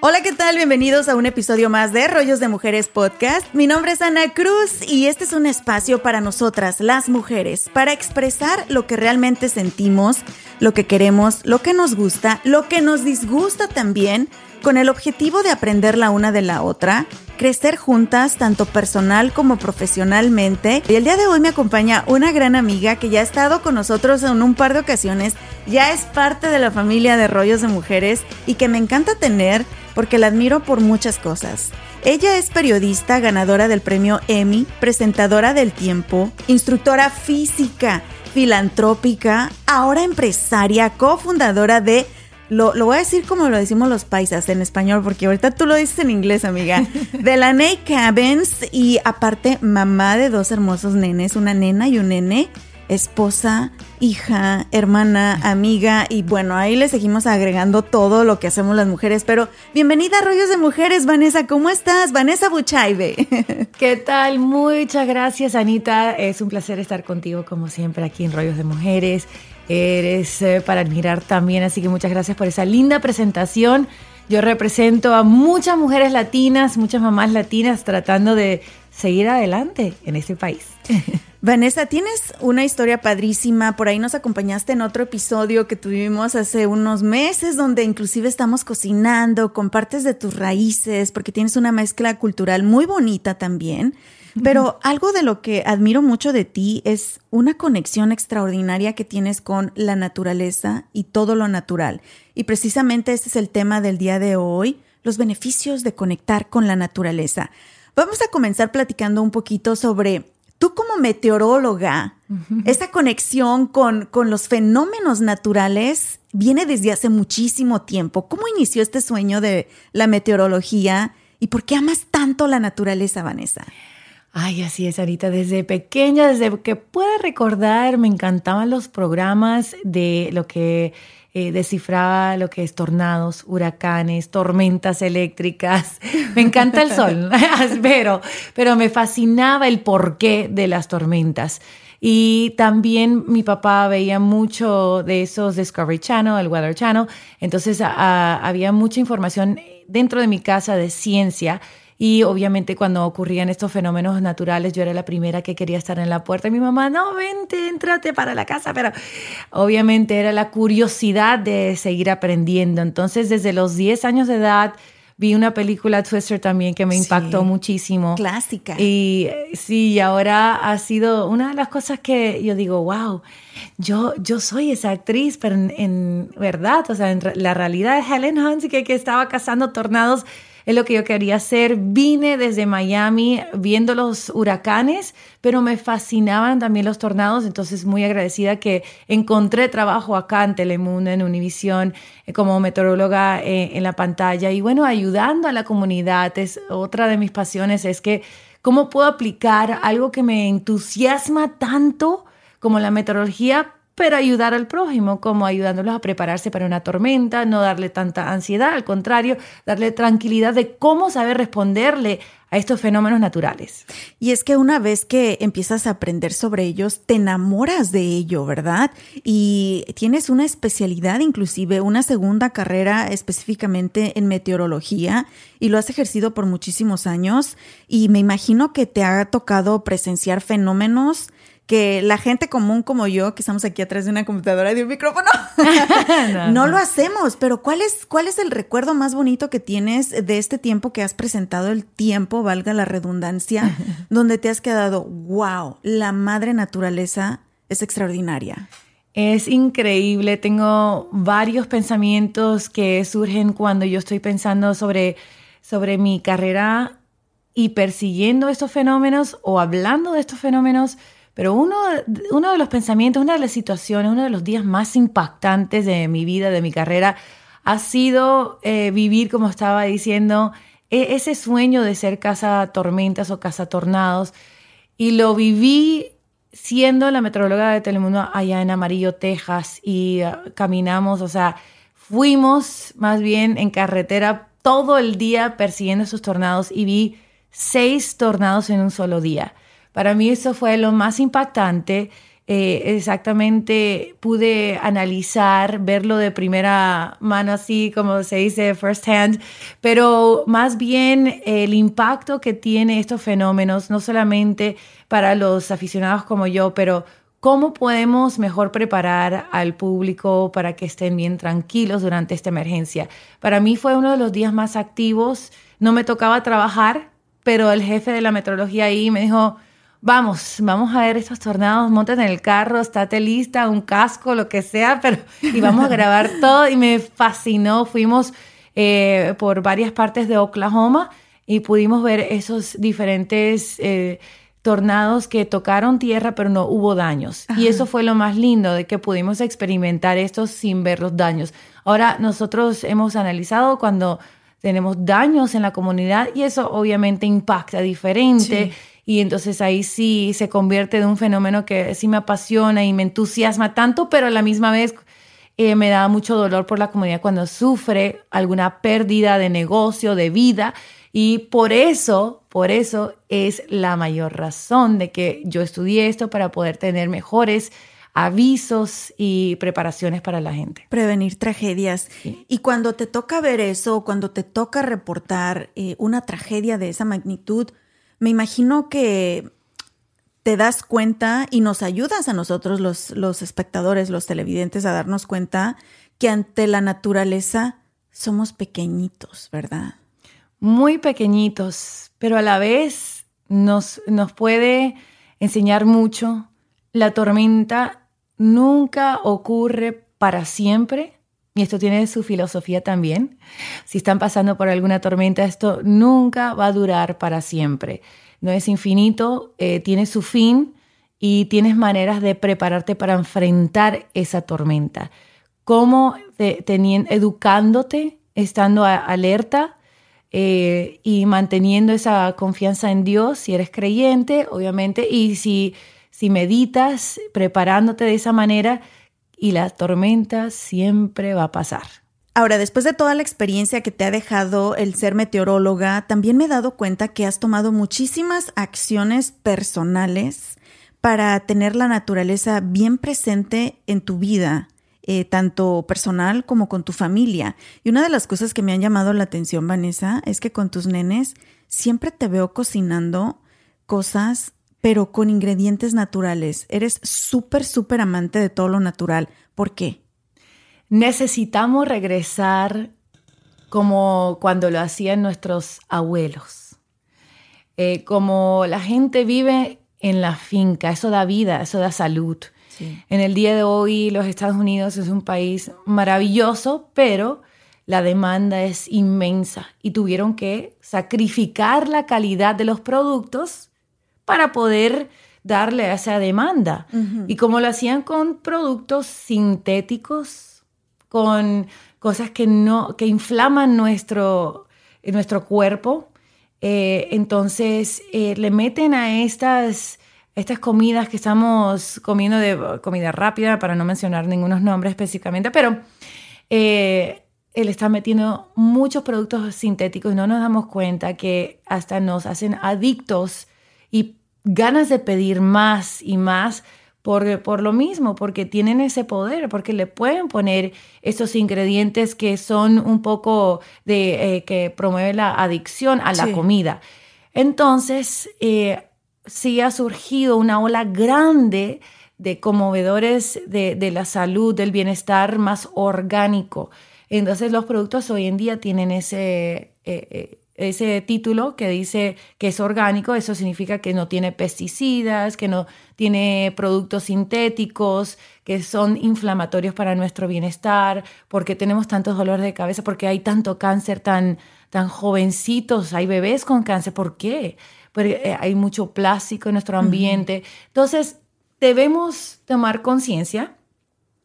Hola, ¿qué tal? Bienvenidos a un episodio más de Rollos de Mujeres Podcast. Mi nombre es Ana Cruz y este es un espacio para nosotras, las mujeres, para expresar lo que realmente sentimos, lo que queremos, lo que nos gusta, lo que nos disgusta también, con el objetivo de aprender la una de la otra, crecer juntas, tanto personal como profesionalmente. Y el día de hoy me acompaña una gran amiga que ya ha estado con nosotros en un par de ocasiones, ya es parte de la familia de Rollos de Mujeres y que me encanta tener porque la admiro por muchas cosas. Ella es periodista, ganadora del premio Emmy, presentadora del tiempo, instructora física, filantrópica, ahora empresaria, cofundadora de lo, lo, voy a decir como lo decimos los paisas en español, porque ahorita tú lo dices en inglés, amiga. De la Ney Cabins y aparte mamá de dos hermosos nenes, una nena y un nene esposa, hija, hermana, amiga y bueno, ahí le seguimos agregando todo lo que hacemos las mujeres, pero bienvenida a Rollos de Mujeres, Vanessa, ¿cómo estás? Vanessa Buchaibe. ¿Qué tal? Muchas gracias, Anita. Es un placer estar contigo como siempre aquí en Rollos de Mujeres. Eres eh, para admirar también, así que muchas gracias por esa linda presentación. Yo represento a muchas mujeres latinas, muchas mamás latinas tratando de seguir adelante en este país. Vanessa, tienes una historia padrísima. Por ahí nos acompañaste en otro episodio que tuvimos hace unos meses, donde inclusive estamos cocinando con partes de tus raíces, porque tienes una mezcla cultural muy bonita también. Pero algo de lo que admiro mucho de ti es una conexión extraordinaria que tienes con la naturaleza y todo lo natural. Y precisamente este es el tema del día de hoy, los beneficios de conectar con la naturaleza. Vamos a comenzar platicando un poquito sobre tú como meteoróloga, esa conexión con, con los fenómenos naturales viene desde hace muchísimo tiempo. ¿Cómo inició este sueño de la meteorología y por qué amas tanto la naturaleza, Vanessa? Ay, así es, Arita. Desde pequeña, desde que pueda recordar, me encantaban los programas de lo que eh, descifraba lo que es tornados, huracanes, tormentas eléctricas. Me encanta el sol, pero, pero me fascinaba el porqué de las tormentas. Y también mi papá veía mucho de esos Discovery Channel, el Weather Channel. Entonces había mucha información dentro de mi casa de ciencia y obviamente cuando ocurrían estos fenómenos naturales, yo era la primera que quería estar en la puerta y mi mamá, no, vente, entrate para la casa, pero obviamente era la curiosidad de seguir aprendiendo. Entonces, desde los 10 años de edad, vi una película Twister también que me impactó muchísimo. Clásica. Y sí, ahora ha sido una de las cosas que yo digo, wow, yo, yo soy esa actriz, pero en, verdad, o sea, en la realidad de Helen Hunt que, que estaba cazando tornados es lo que yo quería hacer. Vine desde Miami viendo los huracanes, pero me fascinaban también los tornados, entonces muy agradecida que encontré trabajo acá en Telemundo, en Univisión, eh, como meteoróloga eh, en la pantalla y bueno, ayudando a la comunidad. Es otra de mis pasiones, es que cómo puedo aplicar algo que me entusiasma tanto como la meteorología pero ayudar al prójimo, como ayudándolos a prepararse para una tormenta, no darle tanta ansiedad, al contrario, darle tranquilidad de cómo saber responderle a estos fenómenos naturales. Y es que una vez que empiezas a aprender sobre ellos, te enamoras de ello, ¿verdad? Y tienes una especialidad, inclusive una segunda carrera específicamente en meteorología, y lo has ejercido por muchísimos años, y me imagino que te ha tocado presenciar fenómenos que la gente común como yo, que estamos aquí atrás de una computadora y de un micrófono, no, lo hacemos. Pero ¿cuál es, ¿cuál es el recuerdo más bonito que tienes de este tiempo que has presentado el tiempo, valga la redundancia, donde te has quedado, wow, la madre naturaleza es extraordinaria. Es increíble, tengo varios pensamientos que surgen cuando yo estoy pensando sobre, sobre mi carrera y persiguiendo estos fenómenos o hablando de estos fenómenos, pero uno, uno de los pensamientos, una de las situaciones, uno de los días más impactantes de mi vida, de mi carrera, ha sido eh, vivir, como estaba diciendo, e, ese sueño de ser casa tormentas o casa tornados. Y lo viví siendo la metróloga de Telemundo allá en Amarillo, Texas, y ah, caminamos, o sea, fuimos más bien en carretera todo el día persiguiendo esos tornados y vi seis tornados en un solo día. Para mí eso fue lo más impactante. Eh, exactamente pude analizar, verlo de primera mano, así como se dice, first hand, pero más bien el impacto que tiene estos fenómenos, no solamente para los aficionados como yo, pero cómo podemos mejor preparar al público para que estén bien tranquilos durante esta emergencia. Para mí fue uno de los días más activos, no me tocaba trabajar, pero el jefe de la metrología ahí me dijo, vamos, vamos a ver estos tornados, monten en el carro, estate lista, un casco, lo que sea, pero y vamos a grabar todo y me fascinó. Fuimos eh, por varias partes de Oklahoma y pudimos ver esos diferentes eh, tornados que tocaron tierra, pero no hubo daños. Y eso fue lo más lindo de que pudimos experimentar estos sin ver los daños. Ahora nosotros hemos analizado cuando tenemos daños en la comunidad y eso obviamente impacta diferente. Y entonces ahí sí se convierte de un fenómeno que sí me apasiona y me entusiasma tanto, pero a la misma vez eh, me da mucho dolor por la comunidad cuando sufre alguna pérdida de negocio, de vida. Y por eso, por eso es la mayor razón de que yo estudié esto para poder tener mejores avisos y preparaciones para la gente. Prevenir tragedias. Y cuando te toca ver eso, cuando te toca reportar eh, una tragedia de esa magnitud, me imagino que te das cuenta y nos ayudas a nosotros, los, los espectadores, los televidentes, a darnos cuenta que ante la naturaleza somos pequeñitos, ¿verdad? Muy pequeñitos, pero a la vez nos, nos puede enseñar mucho. La tormenta nunca ocurre para siempre, y esto tiene su filosofía también. Si están pasando por alguna tormenta, esto nunca va a durar para siempre. No es infinito, eh, tiene su fin y tienes maneras de prepararte para enfrentar esa tormenta. ¿Cómo? teniendo, educándote, estando alerta eh, y manteniendo esa confianza en Dios, si eres creyente, obviamente, y si, si meditas, preparándote de esa manera, y la tormenta siempre va a pasar. Ahora, después de toda la experiencia que te ha dejado el ser meteoróloga, también me he dado cuenta que has tomado muchísimas acciones personales para tener la naturaleza bien presente en tu vida, eh, tanto personal como con tu familia. Y una de las cosas que me han llamado la atención, Vanessa, es que con tus nenes siempre te veo cocinando cosas pero con ingredientes naturales. Eres súper, súper amante de todo lo natural. ¿Por qué? Necesitamos regresar como cuando lo hacían nuestros abuelos. Eh, como la gente vive en la finca, eso da vida, eso da salud. En el día de hoy los Estados Unidos es un país maravilloso, pero la demanda es inmensa y tuvieron que sacrificar la calidad de los productos para poder darle a esa demanda. Y como lo hacían con productos sintéticos, con cosas que, no, que inflaman nuestro, nuestro cuerpo, eh, entonces eh, le meten a estas, estas comidas que estamos comiendo de comida rápida, para no mencionar ningunos nombres específicamente, pero eh, él está metiendo muchos productos sintéticos y no nos damos cuenta que hasta nos hacen adictos y ganas de pedir más y más por, por, lo mismo, porque tienen ese poder, porque le pueden poner esos ingredientes que son un poco de eh, que promueve la adicción a la comida. Entonces, eh, sí ha surgido una ola grande de conmovedores de, de, la salud, del bienestar más orgánico. Entonces, los productos hoy en día tienen ese, eh, ese título que dice que es orgánico, eso significa que no tiene pesticidas, que no tiene productos sintéticos, que son inflamatorios para nuestro bienestar, porque tenemos tantos dolores de cabeza, porque hay tanto cáncer tan, tan jovencitos, hay bebés con cáncer, ¿por qué? Porque eh, hay mucho plástico en nuestro ambiente. Entonces, debemos tomar conciencia,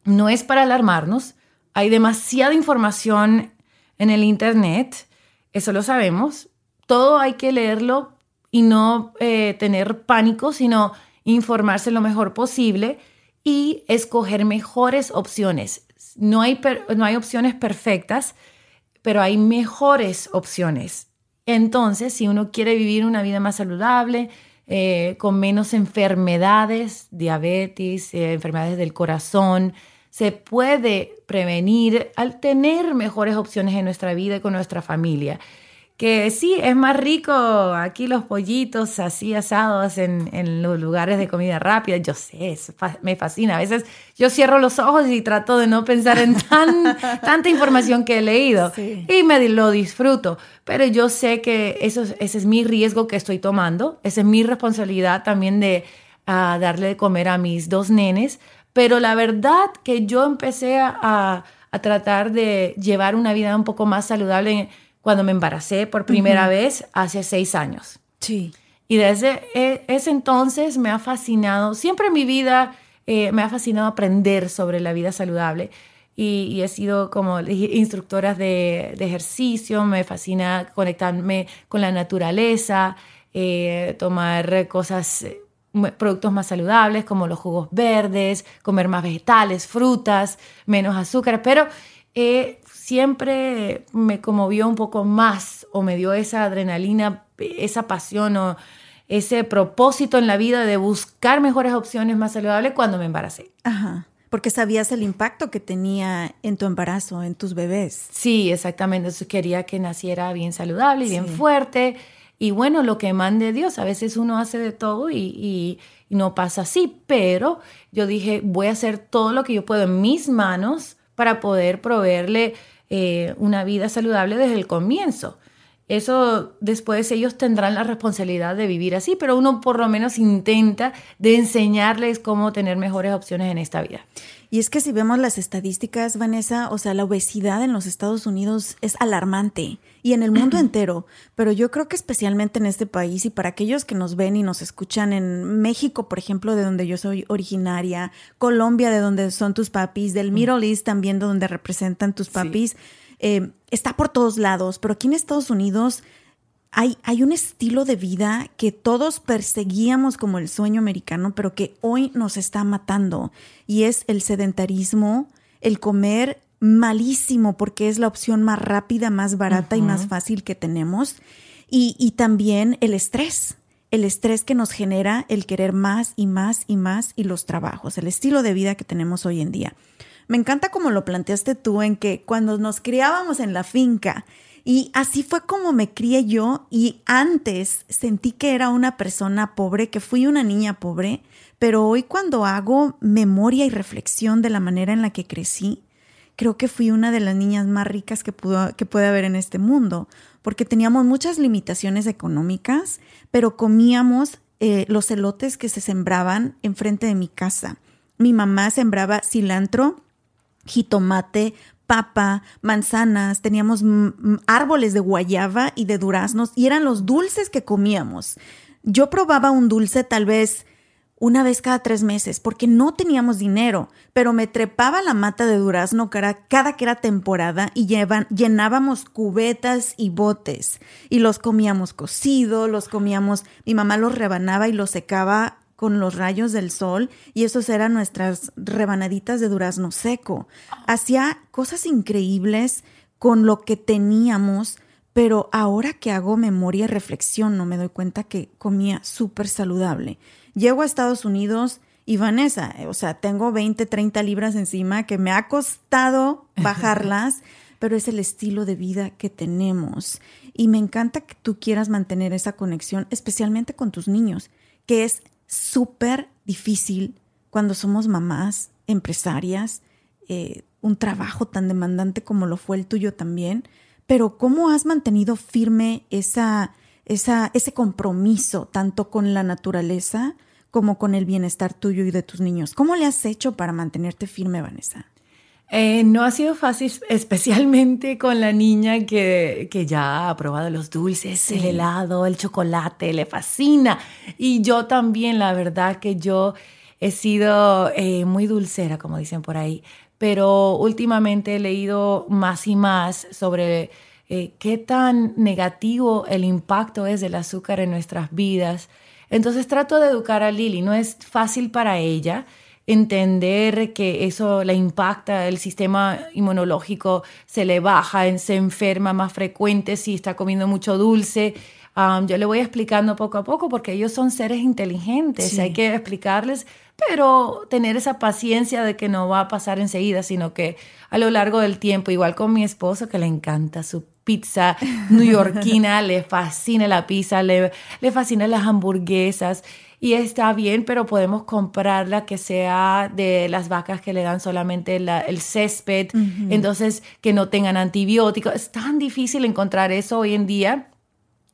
no es para alarmarnos, hay demasiada información en el Internet, eso lo sabemos. Todo hay que leerlo y no eh, tener pánico, sino informarse lo mejor posible y escoger mejores opciones. No hay, no hay opciones perfectas, pero hay mejores opciones. Entonces, si uno quiere vivir una vida más saludable, eh, con menos enfermedades, diabetes, eh, enfermedades del corazón, se puede prevenir al tener mejores opciones en nuestra vida y con nuestra familia. Que sí, es más rico aquí los pollitos así asados en, los lugares de comida rápida. Yo sé, me fascina. A veces yo cierro los ojos y trato de no pensar en tan, tanta información que he leído y me lo disfruto. Pero yo sé que eso, ese es mi riesgo que estoy tomando. Esa es mi responsabilidad también de ah, darle de comer a mis dos nenes pero la verdad que yo empecé a, tratar de llevar una vida un poco más saludable cuando me embaracé por primera vez hace seis años. Sí. Y desde e, ese entonces me ha fascinado, siempre en mi vida eh, me ha fascinado aprender sobre la vida saludable. Y, he sido como instructora de, ejercicio, me fascina conectarme con la naturaleza, eh, tomar cosas productos más saludables como los jugos verdes, comer más vegetales, frutas, menos azúcar, pero eh, siempre me conmovió un poco más o me dio esa adrenalina, esa pasión o ese propósito en la vida de buscar mejores opciones más saludables cuando me embaracé. Ajá. Porque sabías el impacto que tenía en tu embarazo, en tus bebés. Sí, exactamente. Entonces quería que naciera bien saludable y bien fuerte y bueno, lo que mande Dios, a veces uno hace de todo y, no pasa así, pero yo dije, voy a hacer todo lo que yo puedo en mis manos para poder proveerle eh, una vida saludable desde el comienzo. Eso después ellos tendrán la responsabilidad de vivir así, pero uno por lo menos intenta de enseñarles cómo tener mejores opciones en esta vida. Y es que si vemos las estadísticas, Vanessa, o sea, la obesidad en los Estados Unidos es alarmante y en el mundo entero, pero yo creo que especialmente en este país y para aquellos que nos ven y nos escuchan en México, por ejemplo, de donde yo soy originaria, Colombia, de donde son tus papis, del Middle East también, de donde representan tus papis, eh, está por todos lados, pero aquí en Estados Unidos hay, un estilo de vida que todos perseguíamos como el sueño americano, pero que hoy nos está matando. Y es el sedentarismo, el comer malísimo porque es la opción más rápida, más barata y más fácil que tenemos. Y, y también el estrés, el estrés que nos genera el querer más y más y más y los trabajos, el estilo de vida que tenemos hoy en día. Me encanta como lo planteaste tú en que cuando nos criábamos en la finca y así fue como me crié yo y antes sentí que era una persona pobre, que fui una niña pobre, pero hoy cuando hago memoria y reflexión de la manera en la que crecí, creo que fui una de las niñas más ricas que, pudo, que puede haber en este mundo, porque teníamos muchas limitaciones económicas, pero comíamos eh, los elotes que se sembraban enfrente de mi casa. Mi mamá sembraba cilantro, jitomate, papa, manzanas, teníamos árboles de guayaba y de duraznos y eran los dulces que comíamos. Yo probaba un dulce tal vez una vez cada tres meses porque no teníamos dinero, pero me trepaba la mata de durazno cada, cada que era temporada y llenábamos cubetas y botes y los comíamos cocido, los comíamos, mi mamá los rebanaba y los secaba con los rayos del sol y esos eran nuestras rebanaditas de durazno seco. Hacía cosas increíbles con lo que teníamos, pero ahora que hago memoria y reflexión no me doy cuenta que comía súper saludable. Llego a Estados Unidos y Vanessa, o sea, tengo 20, 30 libras encima que me ha costado bajarlas, pero es el estilo de vida que tenemos. Y me encanta que tú quieras mantener esa conexión, especialmente con tus niños, que es súper difícil cuando somos mamás, empresarias, eh, un trabajo tan demandante como lo fue el tuyo también, pero ¿cómo has mantenido firme esa, esa, ese compromiso tanto con la naturaleza como con el bienestar tuyo y de tus niños? ¿Cómo le has hecho para mantenerte firme, Vanessa? Eh, no ha sido fácil, especialmente con la niña que, que ya ha probado los dulces, el helado, el chocolate, le fascina. Y yo también, la verdad que yo he sido eh, muy dulcera, como dicen por ahí, pero últimamente he leído más y más sobre eh, qué tan negativo el impacto es del azúcar en nuestras vidas. Entonces trato de educar a Lili, no es fácil para ella entender que eso le impacta, el sistema inmunológico se le baja, se enferma más frecuente si está comiendo mucho dulce. yo le voy explicando poco a poco porque ellos son seres inteligentes, hay que explicarles, pero tener esa paciencia de que no va a pasar enseguida, sino que a lo largo del tiempo, igual con mi esposo que le encanta su pizza neoyorquina, le fascina la pizza, le, le fascina las hamburguesas y está bien, pero podemos comprarla que sea de las vacas que le dan solamente el césped, entonces que no tengan antibióticos. Es tan difícil encontrar eso hoy en día.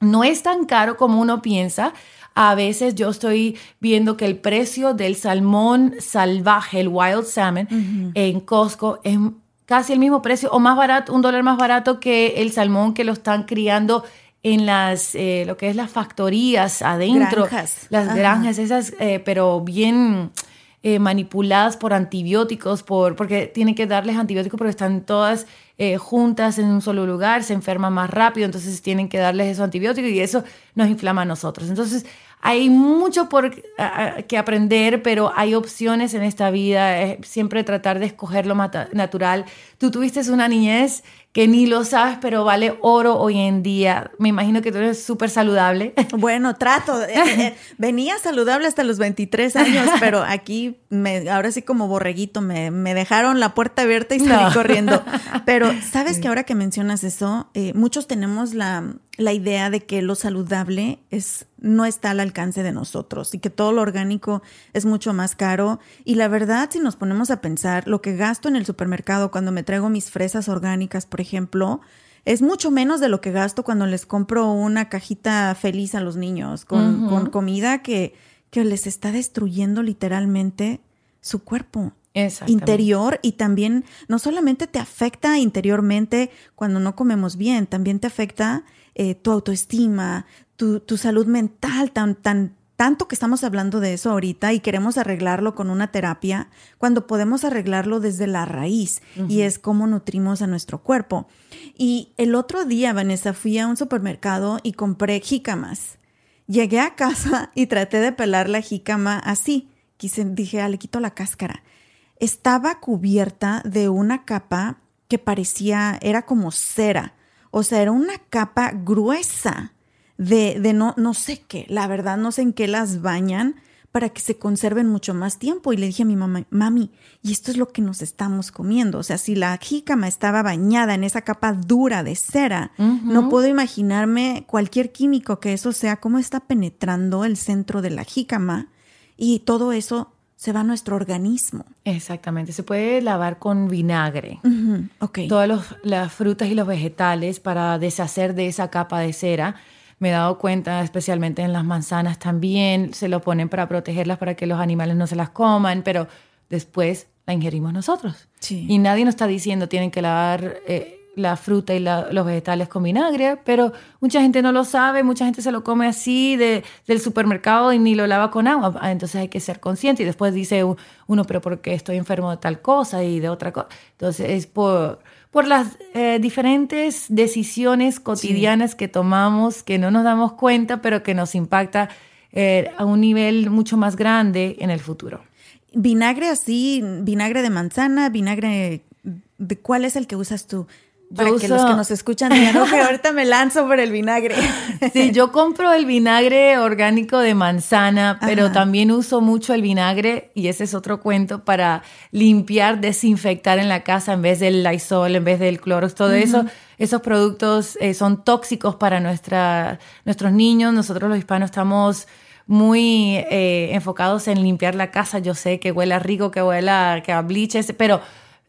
No es tan caro como uno piensa. A veces yo estoy viendo que el precio del salmón salvaje, el wild salmon, en Costco es casi el mismo precio o más barato, un dólar más barato que el salmón que lo están criando en las, eh, lo que es las factorías adentro, las granjas esas, eh, pero bien eh, manipuladas por antibióticos, por, porque tienen que darles antibióticos porque están todas juntas en un solo lugar, se enferman más rápido, entonces tienen que darles esos antibióticos y eso nos inflama a nosotros. Entonces, hay mucho por que aprender, pero hay opciones en esta vida. siempre tratar de escoger lo natural. Tú tuviste una niñez que ni lo sabes, pero vale oro hoy en día. Me imagino que tú eres súper saludable. Bueno, trato. Eh, eh, venía saludable hasta los 23 años, pero aquí, me, ahora sí como borreguito, me, me dejaron la puerta abierta y salí corriendo. Pero sabes que ahora que mencionas eso, eh, muchos tenemos la, la idea de que lo saludable es, no está al alcance de nosotros y que todo lo orgánico es mucho más caro. Y la verdad, si nos ponemos a pensar, lo que gasto en el supermercado cuando me traigo mis fresas orgánicas, por ejemplo, es mucho menos de lo que gasto cuando les compro una cajita feliz a los niños con, con comida que, que les está destruyendo literalmente su cuerpo interior. Y también no solamente te afecta interiormente cuando no comemos bien, también te afecta eh, tu autoestima, tu, tu, salud mental, tan, tan, tanto que estamos hablando de eso ahorita y queremos arreglarlo con una terapia, cuando podemos arreglarlo desde la raíz y es cómo nutrimos a nuestro cuerpo. Y el otro día, Vanessa, fui a un supermercado y compré jícamas. Llegué a casa y traté de pelar la jícama así. Quise, dije, ah, le quito la cáscara. Estaba cubierta de una capa que parecía, era como cera. O sea, era una capa gruesa de, de no, no sé qué, la verdad no sé en qué las bañan para que se conserven mucho más tiempo. Y le dije a mi mamá, mami, y esto es lo que nos estamos comiendo. O sea, si la jícama estaba bañada en esa capa dura de cera, no puedo imaginarme cualquier químico que eso sea, cómo está penetrando el centro de la jícama y todo eso se va a nuestro organismo. Exactamente, se puede lavar con vinagre. Todas las frutas y los vegetales para deshacer de esa capa de cera me he dado cuenta, especialmente en las manzanas también, se lo ponen para protegerlas para que los animales no se las coman, pero después la ingerimos nosotros. Y nadie nos está diciendo tienen que lavar eh, la fruta y los vegetales con vinagre, pero mucha gente no lo sabe, mucha gente se lo come así de, del supermercado y ni lo lava con agua. Ah, entonces hay que ser consciente y después dice uno, pero porque estoy enfermo de tal cosa y de otra cosa. Entonces es por por las eh, diferentes decisiones cotidianas que tomamos, que no nos damos cuenta, pero que nos impacta eh, a un nivel mucho más grande en el futuro. Vinagre así, vinagre de manzana, vinagre de cuál es el que usas tú? Para que los que nos escuchan digan, no, que ahorita me lanzo por el vinagre. Sí, yo compro el vinagre orgánico de manzana, pero también uso mucho el vinagre, y ese es otro cuento, para limpiar, desinfectar en la casa en vez del Lysol, en vez del Clorox, todo eso. Esos productos eh, son tóxicos para nuestra, nuestros niños. Nosotros los hispanos estamos muy eh, enfocados en limpiar la casa. Yo sé que huela rico, que huela, que a pero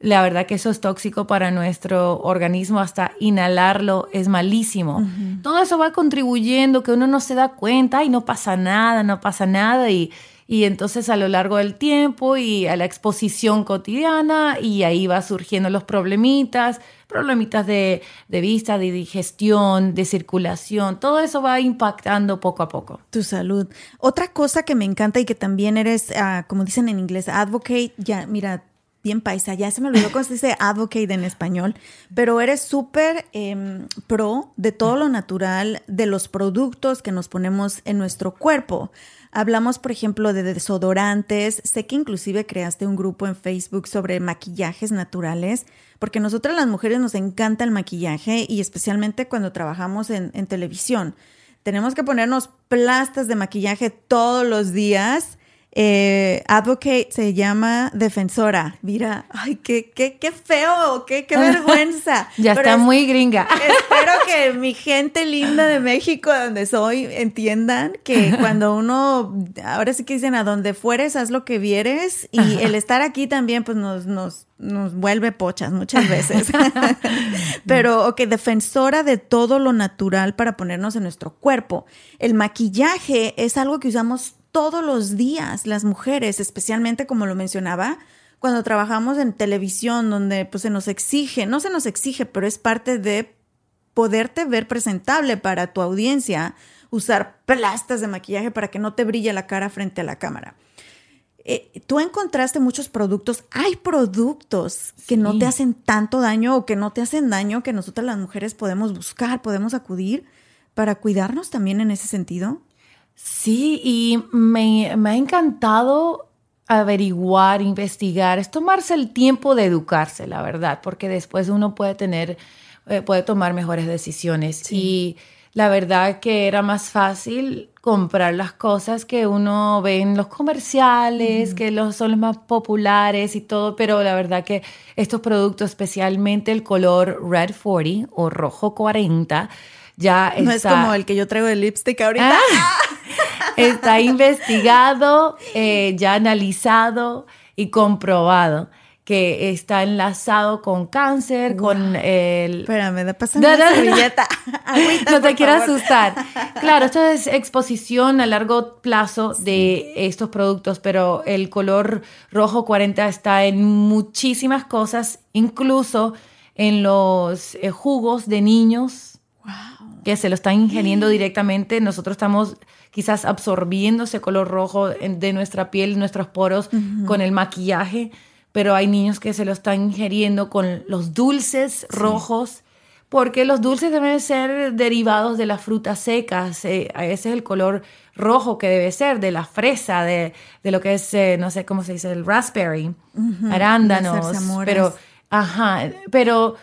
la verdad que eso es tóxico para nuestro organismo, hasta inhalarlo es malísimo. Todo eso va contribuyendo que uno no se da cuenta y no pasa nada, no pasa nada y, y entonces a lo largo del tiempo y a la exposición cotidiana y ahí va surgiendo los problemitas, problemitas de, de, vista, de digestión, de circulación, todo eso va impactando poco a poco. Tu salud. Otra cosa que me encanta y que también eres, uh, como dicen en inglés, advocate, ya, mira, bien paisa, ya se me olvidó cómo se dice advocate en español, pero eres súper eh, pro de todo lo natural, de los productos que nos ponemos en nuestro cuerpo. Hablamos, por ejemplo, de desodorantes. Sé que inclusive creaste un grupo en Facebook sobre maquillajes naturales, porque nosotras las mujeres nos encanta el maquillaje y especialmente cuando trabajamos en, en televisión. Tenemos que ponernos plastas de maquillaje todos los días eh, advocate se llama defensora. Mira, ay, qué, qué, qué feo, qué, qué vergüenza. ya está muy gringa. Espero que mi gente linda de México, donde soy, entiendan que cuando uno, ahora sí que dicen, a donde fueres, haz lo que vieres. Y el estar aquí también, pues nos, nos, nos vuelve pochas muchas veces. Pero, ok, defensora de todo lo natural para ponernos en nuestro cuerpo. El maquillaje es algo que usamos todos los días las mujeres, especialmente como lo mencionaba, cuando trabajamos en televisión, donde pues se nos exige, no se nos exige, pero es parte de poderte ver presentable para tu audiencia, usar plastas de maquillaje para que no te brille la cara frente a la cámara. Eh, tú encontraste muchos productos, hay productos que no te hacen tanto daño o que no te hacen daño que nosotras las mujeres podemos buscar, podemos acudir para cuidarnos también en ese sentido. Sí, y me, me, ha encantado averiguar, investigar, es tomarse el tiempo de educarse, la verdad, porque después uno puede tener, eh, puede tomar mejores decisiones. Sí. Y la verdad que era más fácil comprar las cosas que uno ve en los comerciales, que los, son los más populares y todo, pero la verdad que estos productos, especialmente el color Red 40 o rojo 40, ya no está, es como el que yo traigo de lipstick ahorita. Ah, está investigado, eh, ya analizado y comprobado que está enlazado con cáncer, wow. con el... Espérame, da pasando no, no, servilleta. Agüita, no te quiero asustar. Claro, esto es exposición a largo plazo sí. de estos productos, pero el color rojo 40 está en muchísimas cosas, incluso en los eh, jugos de niños. Wow. Que se lo están ingiriendo directamente. Nosotros estamos quizás absorbiendo ese color rojo de nuestra piel, nuestros poros, uh -huh. con el maquillaje pero hay niños que se lo están ingiriendo con los dulces sí. rojos, porque los dulces deben ser derivados de las frutas secas, eh, ese es el color rojo que debe ser, de la fresa, de, de lo que es, eh, no sé cómo se dice, el raspberry, uh -huh. arándanos, pero, ajá, pero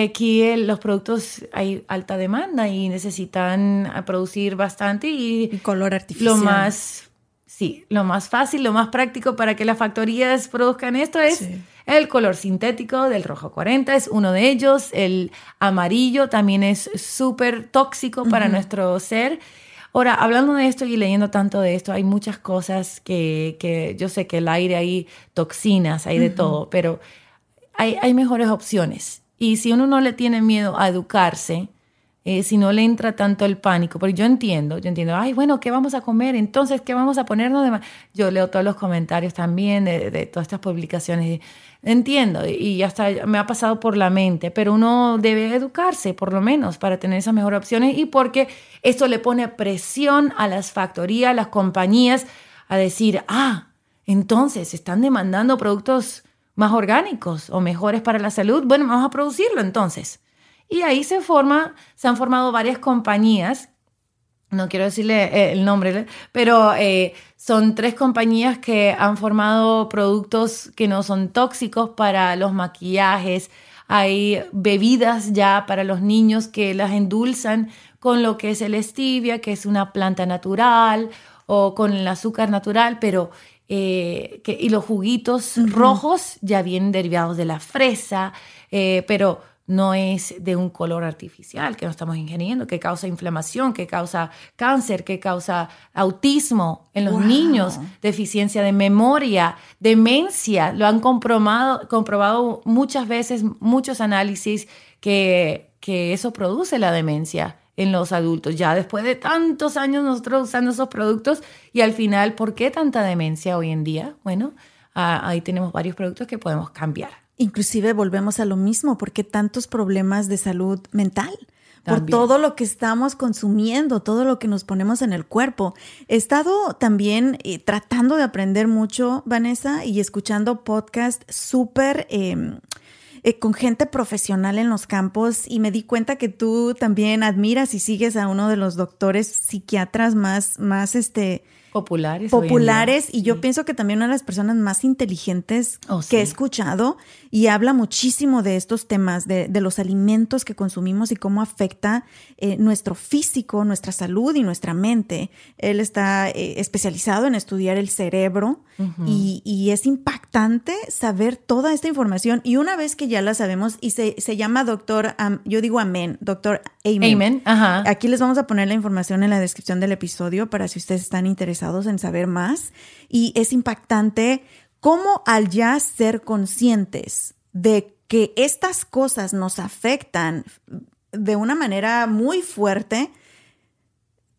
aquí eh, los productos hay alta demanda y necesitan producir bastante y, y color artificial. Lo más Sí, lo más fácil, lo más práctico para que las factorías produzcan esto es sí. el color sintético del rojo 40, es uno de ellos. El amarillo también es súper tóxico uh -huh. para nuestro ser. Ahora, hablando de esto y leyendo tanto de esto, hay muchas cosas que, que yo sé que el aire hay toxinas, hay de uh -huh. todo, pero hay, hay mejores opciones. Y si uno no le tiene miedo a educarse, eh, si no le entra tanto el pánico, porque yo entiendo, yo entiendo, ay, bueno, ¿qué vamos a comer? Entonces, ¿qué vamos a ponernos de? Yo leo todos los comentarios también de, todas estas publicaciones, entiendo, y hasta me ha pasado por la mente, pero uno debe educarse, por lo menos, para tener esas mejores opciones, y porque esto le pone presión a las factorías, a las compañías, a decir, ah, entonces están demandando productos más orgánicos o mejores para la salud, bueno, vamos a producirlo entonces. Y ahí se forma, se han formado varias compañías, no quiero decirle eh, el nombre, pero eh, son tres compañías que han formado productos que no son tóxicos para los maquillajes. Hay bebidas ya para los niños que las endulzan con lo que es el stevia, que es una planta natural, o con el azúcar natural, pero eh, que, y los juguitos uh -huh. rojos ya vienen derivados de la fresa, eh, pero no es de un color artificial que no estamos ingiriendo, que causa inflamación, que causa cáncer, que causa autismo en los niños, deficiencia de memoria, demencia. Lo han comprobado, comprobado muchas veces, muchos análisis que, que eso produce la demencia en los adultos. Ya después de tantos años nosotros usando esos productos y al final, ¿por qué tanta demencia hoy en día? Bueno, ah, ahí tenemos varios productos que podemos cambiar. Inclusive volvemos a lo mismo, porque tantos problemas de salud mental? Por todo lo que estamos consumiendo, todo lo que nos ponemos en el cuerpo. He estado también eh, tratando de aprender mucho, Vanessa, y escuchando podcasts súper... Em, eh, con gente profesional en los campos y me di cuenta que tú también admiras y sigues a uno de los doctores psiquiatras más, más este, populares. Populares y yo pienso que también una de las personas más inteligentes oh, que he escuchado y habla muchísimo de estos temas, de, los alimentos que consumimos y cómo afecta eh, nuestro físico, nuestra salud y nuestra mente. Él está eh, especializado en estudiar el cerebro y, es impactante saber toda esta información y una vez que ya la sabemos y se, llama doctor, yo digo amén, doctor Amen. Ajá. Aquí les vamos a poner la información en la descripción del episodio para si ustedes están interesados en saber más y es impactante cómo al ya ser conscientes de que estas cosas nos afectan de una manera muy fuerte,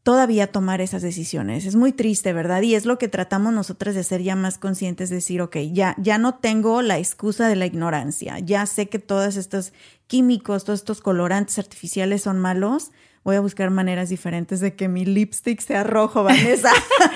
todavía tomar esas decisiones. Es muy triste, ¿verdad? Y es lo que tratamos nosotros de ser ya más conscientes, decir, ok, ya, ya no tengo la excusa de la ignorancia, ya sé que todos estos químicos, todos estos colorantes artificiales son malos, voy a buscar maneras diferentes de que mi lipstick sea rojo, Vanessa.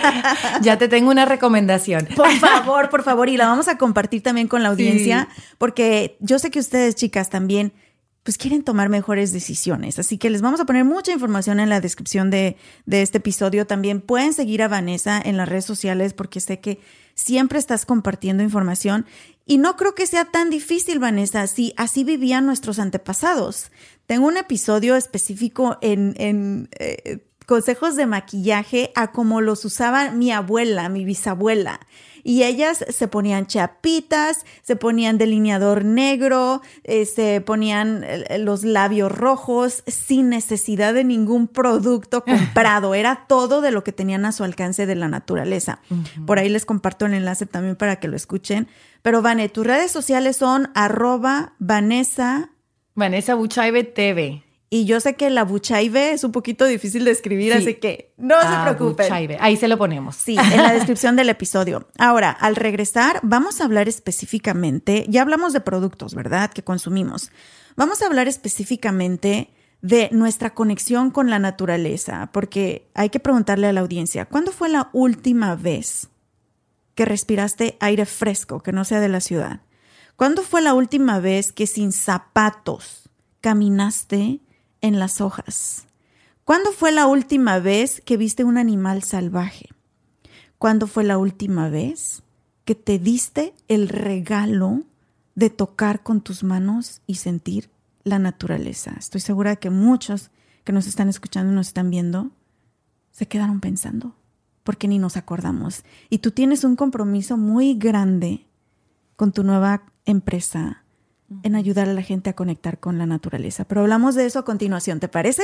ya te tengo una recomendación. Por favor, por favor, y la vamos a compartir también con la audiencia, porque yo sé que ustedes, chicas, también pues quieren tomar mejores decisiones. Así que les vamos a poner mucha información en la descripción de, de, este episodio. También pueden seguir a Vanessa en las redes sociales porque sé que siempre estás compartiendo información y no creo que sea tan difícil, Vanessa, si así vivían nuestros antepasados. Tengo un episodio específico en, en eh, consejos de maquillaje a como los usaba mi abuela, mi bisabuela. Y ellas se ponían chapitas, se ponían delineador negro, eh, se ponían eh, los labios rojos sin necesidad de ningún producto comprado. Era todo de lo que tenían a su alcance de la naturaleza. Por ahí les comparto el enlace también para que lo escuchen. Pero Vane, tus redes sociales son arroba Vanessa Vanessa Buchaibe TV. Y yo sé que la Buchaibe es un poquito difícil de escribir, así que no se ah, preocupen. Buchaibe. Ahí se lo ponemos. Sí, en la descripción del episodio. Ahora, al regresar, vamos a hablar específicamente, ya hablamos de productos, ¿verdad? Que consumimos. Vamos a hablar específicamente de nuestra conexión con la naturaleza, porque hay que preguntarle a la audiencia, ¿cuándo fue la última vez que respiraste aire fresco, que no sea de la ciudad? ¿Cuándo fue la última vez que sin zapatos caminaste en las hojas? ¿Cuándo fue la última vez que viste un animal salvaje? ¿Cuándo fue la última vez que te diste el regalo de tocar con tus manos y sentir la naturaleza? Estoy segura que muchos que nos están escuchando y nos están viendo se quedaron pensando porque ni nos acordamos. Y tú tienes un compromiso muy grande con tu nueva empresa en ayudar a la gente a conectar con la naturaleza. Pero hablamos de eso a continuación, ¿te parece?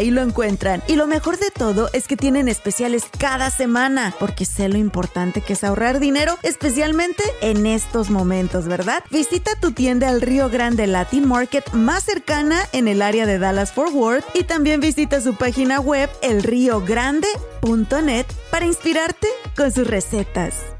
ahí lo encuentran. Y lo mejor de todo es que tienen especiales cada semana, porque sé lo importante que es ahorrar dinero, especialmente en estos momentos, ¿verdad? Visita tu tienda al Río Grande Latin Market más cercana en el área de Dallas Fort Worth y también visita su página web elriogrande.net para inspirarte con sus recetas.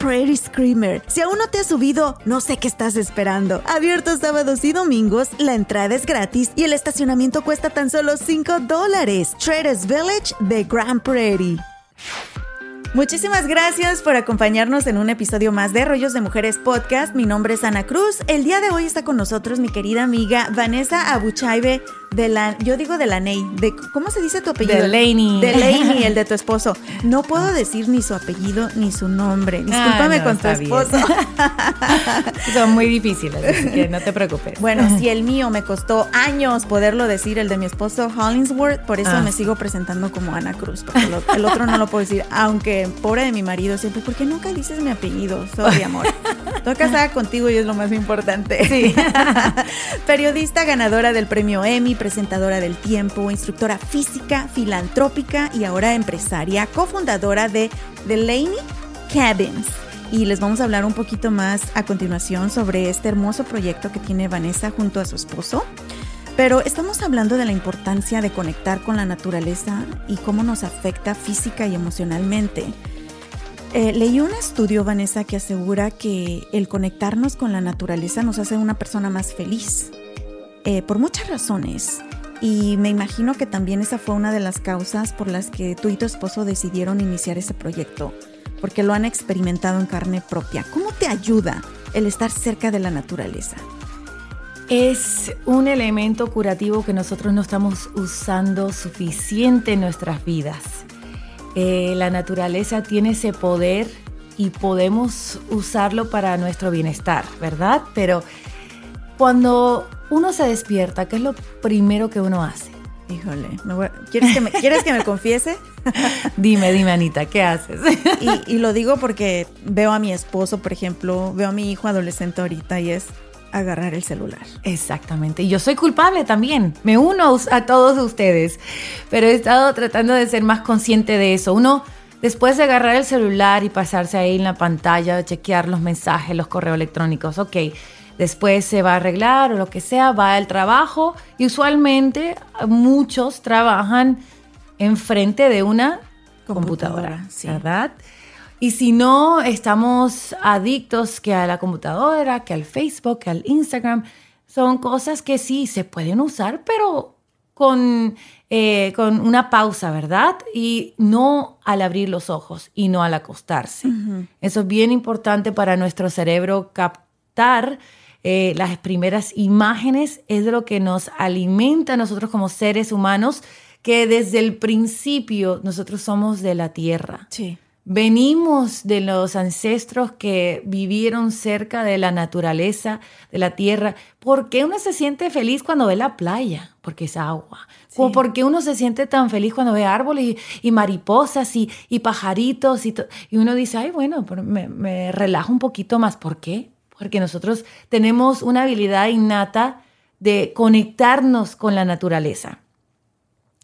Prairie Screamer. Si aún no te has subido, no sé qué estás esperando. Abierto sábados y domingos, la entrada es gratis y el estacionamiento cuesta tan solo 5 dólares. Traders Village de Grand Prairie. Muchísimas gracias por acompañarnos en un episodio más de Rollos de Mujeres Podcast. Mi nombre es Ana Cruz. El día de hoy está con nosotros mi querida amiga Vanessa Abuchaibe de la, yo digo de la Ney, de, ¿cómo se dice tu apellido? De Laney. De Laney, el de tu esposo. No puedo decir ni su apellido ni su nombre. Discúlpame Ah, no, con tu esposo. Son muy difíciles, así que no te preocupes. Bueno, si el mío me costó años poderlo decir, el de mi esposo Hollingsworth, por eso Ah. me sigo presentando como Ana Cruz, porque lo- el otro no lo puedo decir, aunque pobre de mi marido siempre, ¿por qué nunca dices mi apellido? Sorry, amor. Estoy casada contigo y es lo más importante. Sí. Periodista ganadora del premio Emmy, presentadora del tiempo, instructora física, filantrópica y ahora empresaria, cofundadora de Delaney Cabins. Y les vamos a hablar un poquito más a continuación sobre este hermoso proyecto que tiene Vanessa junto a su esposo. Pero estamos hablando de la importancia de conectar con la naturaleza y cómo nos afecta física y emocionalmente. Eh, leí un estudio, Vanessa, que asegura que el conectarnos con la naturaleza nos hace una persona más feliz, eh, por muchas razones. Y me imagino que también esa fue una de las causas por las que tú y tu esposo decidieron iniciar ese proyecto, porque lo han experimentado en carne propia. ¿Cómo te ayuda el estar cerca de la naturaleza? Es un elemento curativo que nosotros no estamos usando suficiente en nuestras vidas. Eh, la naturaleza tiene ese poder y podemos usarlo para nuestro bienestar, ¿verdad? Pero cuando uno se despierta, ¿qué es lo primero que uno hace? Híjole, me voy a- ¿quieres, que me, ¿quieres que me confiese? Dime, dime, Anita, ¿qué haces? Y, y lo digo porque veo a mi esposo, por ejemplo, veo a mi hijo adolescente ahorita y es agarrar el celular. Exactamente. Y yo soy culpable también. Me uno a todos ustedes. Pero he estado tratando de ser más consciente de eso. Uno, después de agarrar el celular y pasarse ahí en la pantalla, chequear los mensajes, los correos electrónicos, ok. Después se va a arreglar o lo que sea, va al trabajo. Y usualmente muchos trabajan enfrente de una computadora, Computadora, sí. ¿verdad? Y si no, estamos adictos que a la computadora, que al Facebook, que al Instagram. Son cosas que sí se pueden usar, pero con, eh, con una pausa, ¿verdad? Y no al abrir los ojos y no al acostarse. Eso es bien importante para nuestro cerebro captar eh, las primeras imágenes. Es de lo que nos alimenta a nosotros como seres humanos, que desde el principio nosotros somos de la tierra. Sí. Venimos de los ancestros que vivieron cerca de la naturaleza, de la tierra. ¿Por qué uno se siente feliz cuando ve la playa? Porque es agua. ¿O por qué uno se siente tan feliz cuando ve árboles y, y mariposas y, y pajaritos? Y, uno dice, ay, bueno, pero me, me relajo un poquito más. ¿Por qué? Porque nosotros tenemos una habilidad innata de conectarnos con la naturaleza.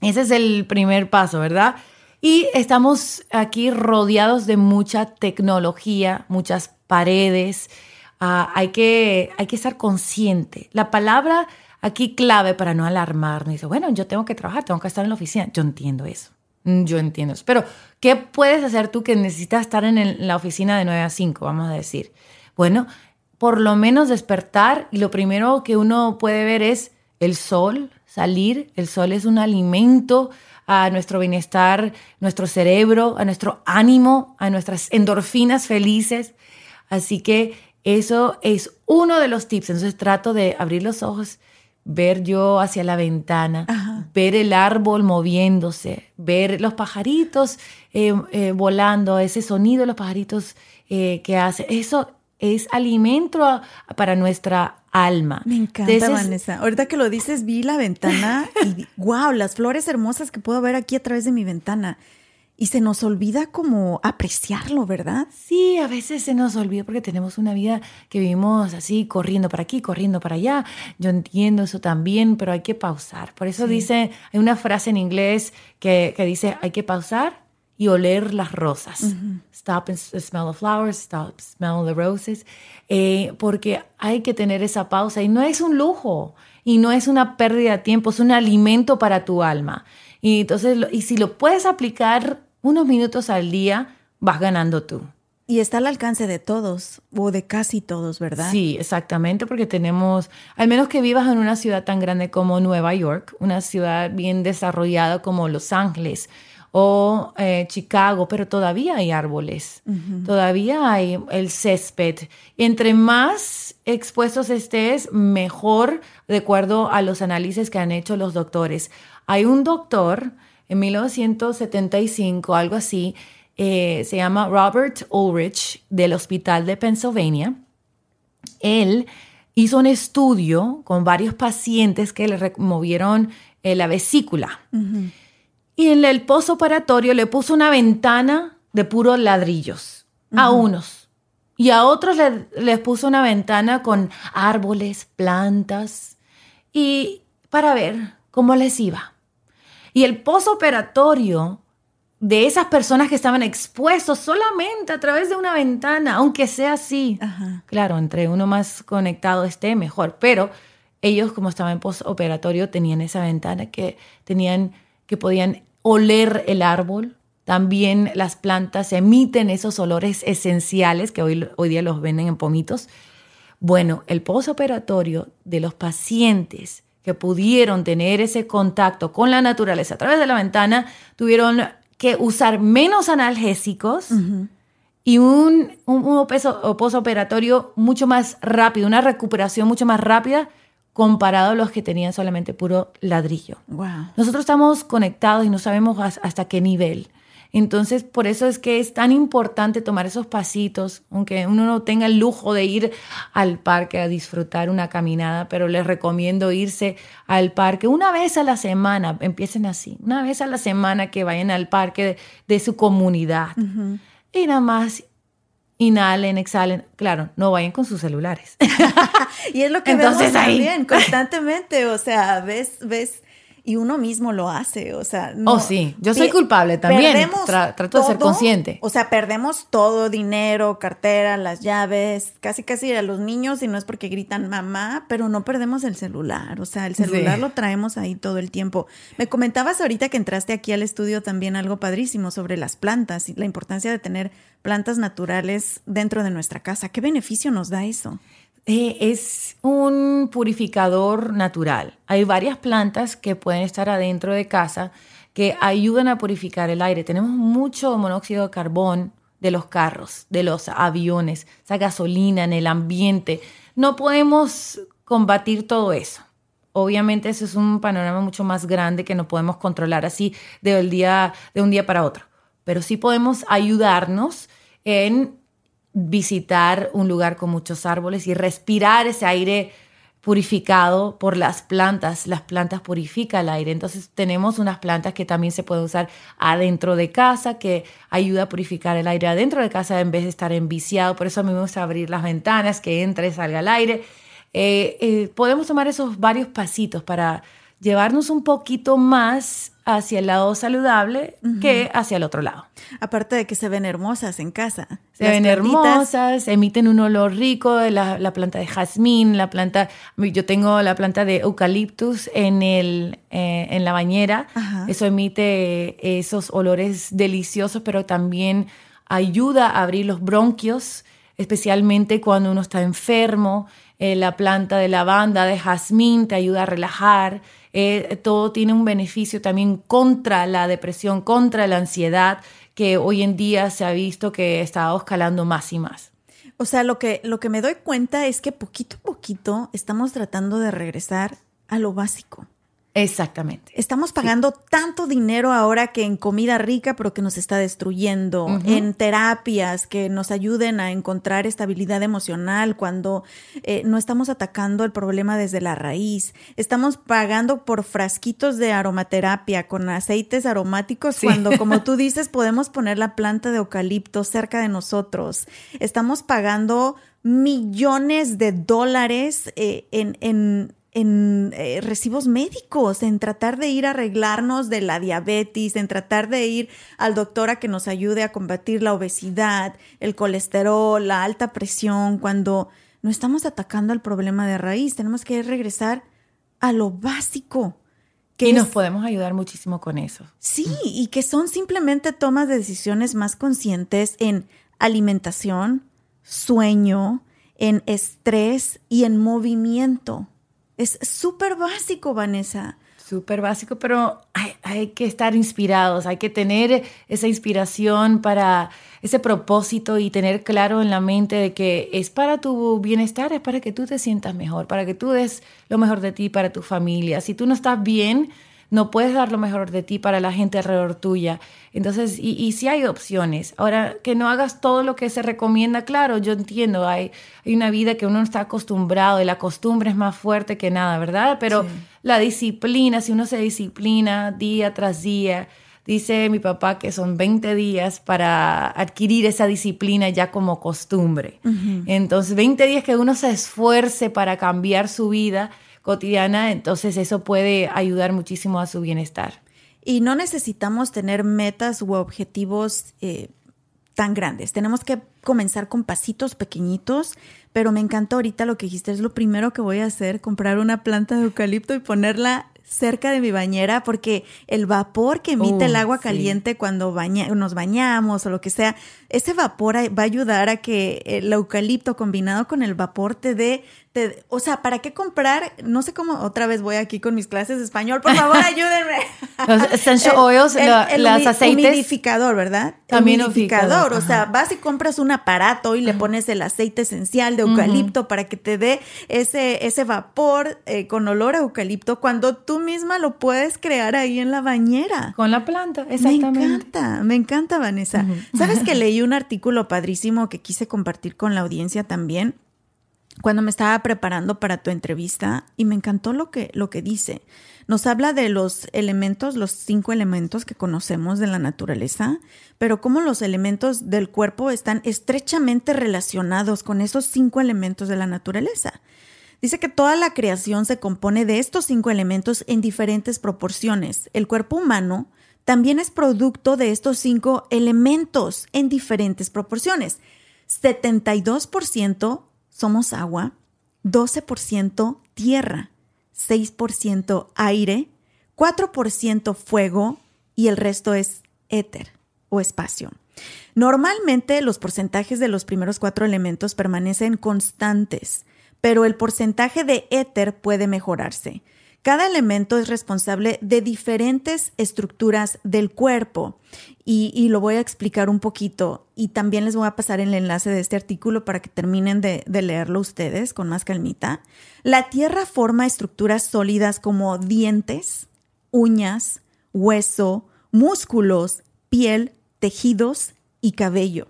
Ese es el primer paso, ¿verdad? Y estamos aquí rodeados de mucha tecnología, muchas paredes. Ah, hay, que, hay que estar consciente. La palabra aquí clave para no alarmarnos. Dice, bueno, yo tengo que trabajar, tengo que estar en la oficina. Yo entiendo eso. Mm, Yo entiendo eso. Pero, ¿qué puedes hacer tú que necesitas estar en el- la oficina de 9 a 5, vamos a decir? Bueno, por lo menos despertar y lo primero que uno puede ver es el sol, salir. El sol es un alimento a nuestro bienestar, nuestro cerebro, a nuestro ánimo, a nuestras endorfinas felices. Así que eso es uno de los tips. Entonces trato de abrir los ojos, ver yo hacia la ventana, Ajá. ver el árbol moviéndose, ver los pajaritos eh, eh, volando, ese sonido de los pajaritos eh, que hace. Eso es alimento a- para nuestra alma. Me encanta, Entonces, Vanessa. Ahorita que lo dices, vi la ventana y wow, las flores hermosas que puedo ver aquí a través de mi ventana. y se nos olvida como apreciarlo, ¿verdad? Sí, a veces se nos olvida porque tenemos una vida que vivimos así, corriendo para aquí, corriendo para allá. Yo entiendo eso también, pero hay que pausar. Por eso dice, hay una frase en inglés que, que, dice, hay que pausar y oler las rosas. Stop and smell the flowers, stop, smell the roses. Eh, porque hay que tener esa pausa y no es un lujo y no es una pérdida de tiempo, es un alimento para tu alma. Y entonces, y si lo puedes aplicar unos minutos al día, vas ganando tú. Y está al alcance de todos, o de casi todos, ¿verdad? Sí, exactamente, porque tenemos, al menos que vivas en una ciudad tan grande como Nueva York, una ciudad bien desarrollada como Los Ángeles o eh, Chicago, pero todavía hay árboles, todavía hay el césped. Entre más expuestos estés, mejor, de acuerdo a los análisis que han hecho los doctores. Hay un doctor en 1975, algo así, eh, se llama Robert Ulrich del Hospital de Pennsylvania. Él hizo un estudio con varios pacientes que le removieron eh, la vesícula. Y en el postoperatorio le puso una ventana de puros ladrillos a unos. Y a otros les puso una ventana con árboles, plantas, y para ver cómo les iba. Y el posoperatorio de esas personas que estaban expuestos solamente a través de una ventana, aunque sea así. Claro, entre uno más conectado esté, mejor. Pero ellos, como estaban en posoperatorio, tenían esa ventana que tenían, que podían oler el árbol. También las plantas emiten esos olores esenciales que hoy, hoy día los venden en pomitos. Bueno, el posoperatorio de los pacientes que pudieron tener ese contacto con la naturaleza a través de la ventana, tuvieron que usar menos analgésicos y un, un, posoperatorio mucho más rápido, una recuperación mucho más rápida comparado a los que tenían solamente puro ladrillo. Nosotros estamos conectados y no sabemos hasta qué nivel. Entonces, por eso es que es tan importante tomar esos pasitos, aunque uno no tenga el lujo de ir al parque a disfrutar una caminada, pero les recomiendo irse al parque una vez a la semana, empiecen así, una vez a la semana que vayan al parque de, su comunidad. Y nada más inhalen, exhalen. Claro, no vayan con sus celulares. y es lo que Entonces, vemos también constantemente. O sea, ves, ves y uno mismo lo hace, o sea, no, Oh, sí, yo soy culpable también, trato de ser consciente. O sea, perdemos todo, dinero, cartera, las llaves, casi casi a los niños y no es porque gritan mamá, pero no perdemos el celular, o sea, el celular lo traemos ahí todo el tiempo. Me comentabas ahorita que entraste aquí al estudio también algo padrísimo sobre las plantas y la importancia de tener plantas naturales dentro de nuestra casa. ¿Qué beneficio nos da eso? Eh, es un purificador natural. Hay varias plantas que pueden estar adentro de casa que ayudan a purificar el aire. Tenemos mucho monóxido de carbón de los carros, de los aviones, esa gasolina en el ambiente. No podemos combatir todo eso. Obviamente eso es un panorama mucho más grande que no podemos controlar así de, día, de un día para otro. Pero sí podemos ayudarnos en visitar un lugar con muchos árboles y respirar ese aire purificado por las plantas. Las plantas purifican el aire. Entonces tenemos unas plantas que también se pueden usar adentro de casa, que ayuda a purificar el aire adentro de casa en vez de estar enviciado. Por eso a mí me gusta abrir las ventanas, que entre y salga el aire. Eh, eh, podemos tomar esos varios pasitos para llevarnos un poquito más hacia el lado saludable que hacia el otro lado. Aparte de que se ven hermosas en casa. Se ven hermosas, emiten un olor rico, la, la planta de jazmín, la planta, yo tengo la planta de eucaliptus en, el, eh, en la bañera, eso emite esos olores deliciosos, pero también ayuda a abrir los bronquios, especialmente cuando uno está enfermo. Eh, la planta de lavanda, de jazmín, te ayuda a relajar. Eh, todo tiene un beneficio también contra la depresión, contra la ansiedad, que hoy en día se ha visto que está escalando más y más. O sea, lo que, lo que me doy cuenta es que poquito a poquito estamos tratando de regresar a lo básico. Exactamente. Estamos pagando tanto dinero ahora que en comida rica, pero que nos está destruyendo, en terapias que nos ayuden a encontrar estabilidad emocional cuando eh, no estamos atacando el problema desde la raíz. Estamos pagando por frasquitos de aromaterapia con aceites aromáticos cuando, como tú dices, podemos poner la planta de eucalipto cerca de nosotros. Estamos pagando millones de dólares eh, en, en en eh, recibos médicos, en tratar de ir a arreglarnos de la diabetes, en tratar de ir al doctor a que nos ayude a combatir la obesidad, el colesterol, la alta presión, cuando no estamos atacando el problema de raíz, tenemos que regresar a lo básico. Que y nos podemos ayudar muchísimo con eso. Sí, y que son simplemente tomas de decisiones más conscientes en alimentación, sueño, en estrés y en movimiento. Es súper básico, Vanessa. Súper básico, pero hay, que estar inspirados, hay que tener esa inspiración para ese propósito y tener claro en la mente de que es para tu bienestar, es para que tú te sientas mejor, para que tú des lo mejor de ti para tu familia. Si tú no estás bien, no puedes dar lo mejor de ti para la gente alrededor tuya. Entonces, y, y si hay opciones. Ahora, que no hagas todo lo que se recomienda, claro, yo entiendo, hay, hay una vida que uno está acostumbrado y la costumbre es más fuerte que nada, ¿verdad? Pero la disciplina, si uno se disciplina día tras día, dice mi papá que son 20 días para adquirir esa disciplina ya como costumbre. Entonces, 20 días que uno se esfuerce para cambiar su vida cotidiana, entonces eso puede ayudar muchísimo a su bienestar. Y no necesitamos tener metas u objetivos eh, tan grandes. Tenemos que comenzar con pasitos pequeñitos, pero me encanta ahorita lo que dijiste, es lo primero que voy a hacer, comprar una planta de eucalipto y ponerla cerca de mi bañera porque el vapor que emite el agua caliente cuando nos bañamos o lo que sea, ese vapor va a ayudar a que el eucalipto combinado con el vapor te dé o sea, ¿para qué comprar? No sé cómo, otra vez voy aquí con mis clases de español, por favor, ayúdenme. Los essential oils, el, las aceites. Humidificador, ¿verdad? También humidificador. O sea, vas y compras un aparato y le pones el aceite esencial de eucalipto para que te dé ese, ese vapor eh, con olor a eucalipto cuando tú misma lo puedes crear ahí en la bañera. Con la planta, exactamente. Me encanta, me encanta, Vanessa. ¿Sabes que leí un artículo padrísimo que quise compartir con la audiencia también? Cuando me estaba preparando para tu entrevista y me encantó lo que, lo que dice. Nos habla de los elementos, los cinco elementos que conocemos de la naturaleza, pero cómo los elementos del cuerpo están estrechamente relacionados con esos cinco elementos de la naturaleza. Dice que toda la creación se compone de estos cinco elementos en diferentes proporciones. El cuerpo humano también es producto de estos cinco elementos en diferentes proporciones. 72% somos agua, 12% tierra, 6% aire, 4% fuego y el resto es éter o espacio. Normalmente los porcentajes de los primeros cuatro elementos permanecen constantes, pero el porcentaje de éter puede mejorarse. Cada elemento es responsable de diferentes estructuras del cuerpo y, lo voy a explicar un poquito y también les voy a pasar el enlace de este artículo para que terminen de, de leerlo ustedes con más calmita. La tierra forma estructuras sólidas como dientes, uñas, hueso, músculos, piel, tejidos y cabello.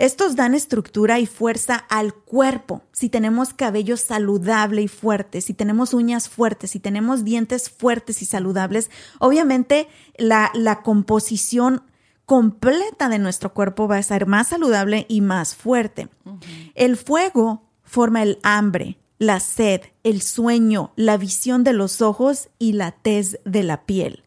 Estos dan estructura y fuerza al cuerpo. Si tenemos cabello saludable y fuerte, si tenemos uñas fuertes, si tenemos dientes fuertes y saludables, obviamente la, la composición completa de nuestro cuerpo va a ser más saludable y más fuerte. El fuego forma el hambre, la sed, el sueño, la visión de los ojos y la tez de la piel.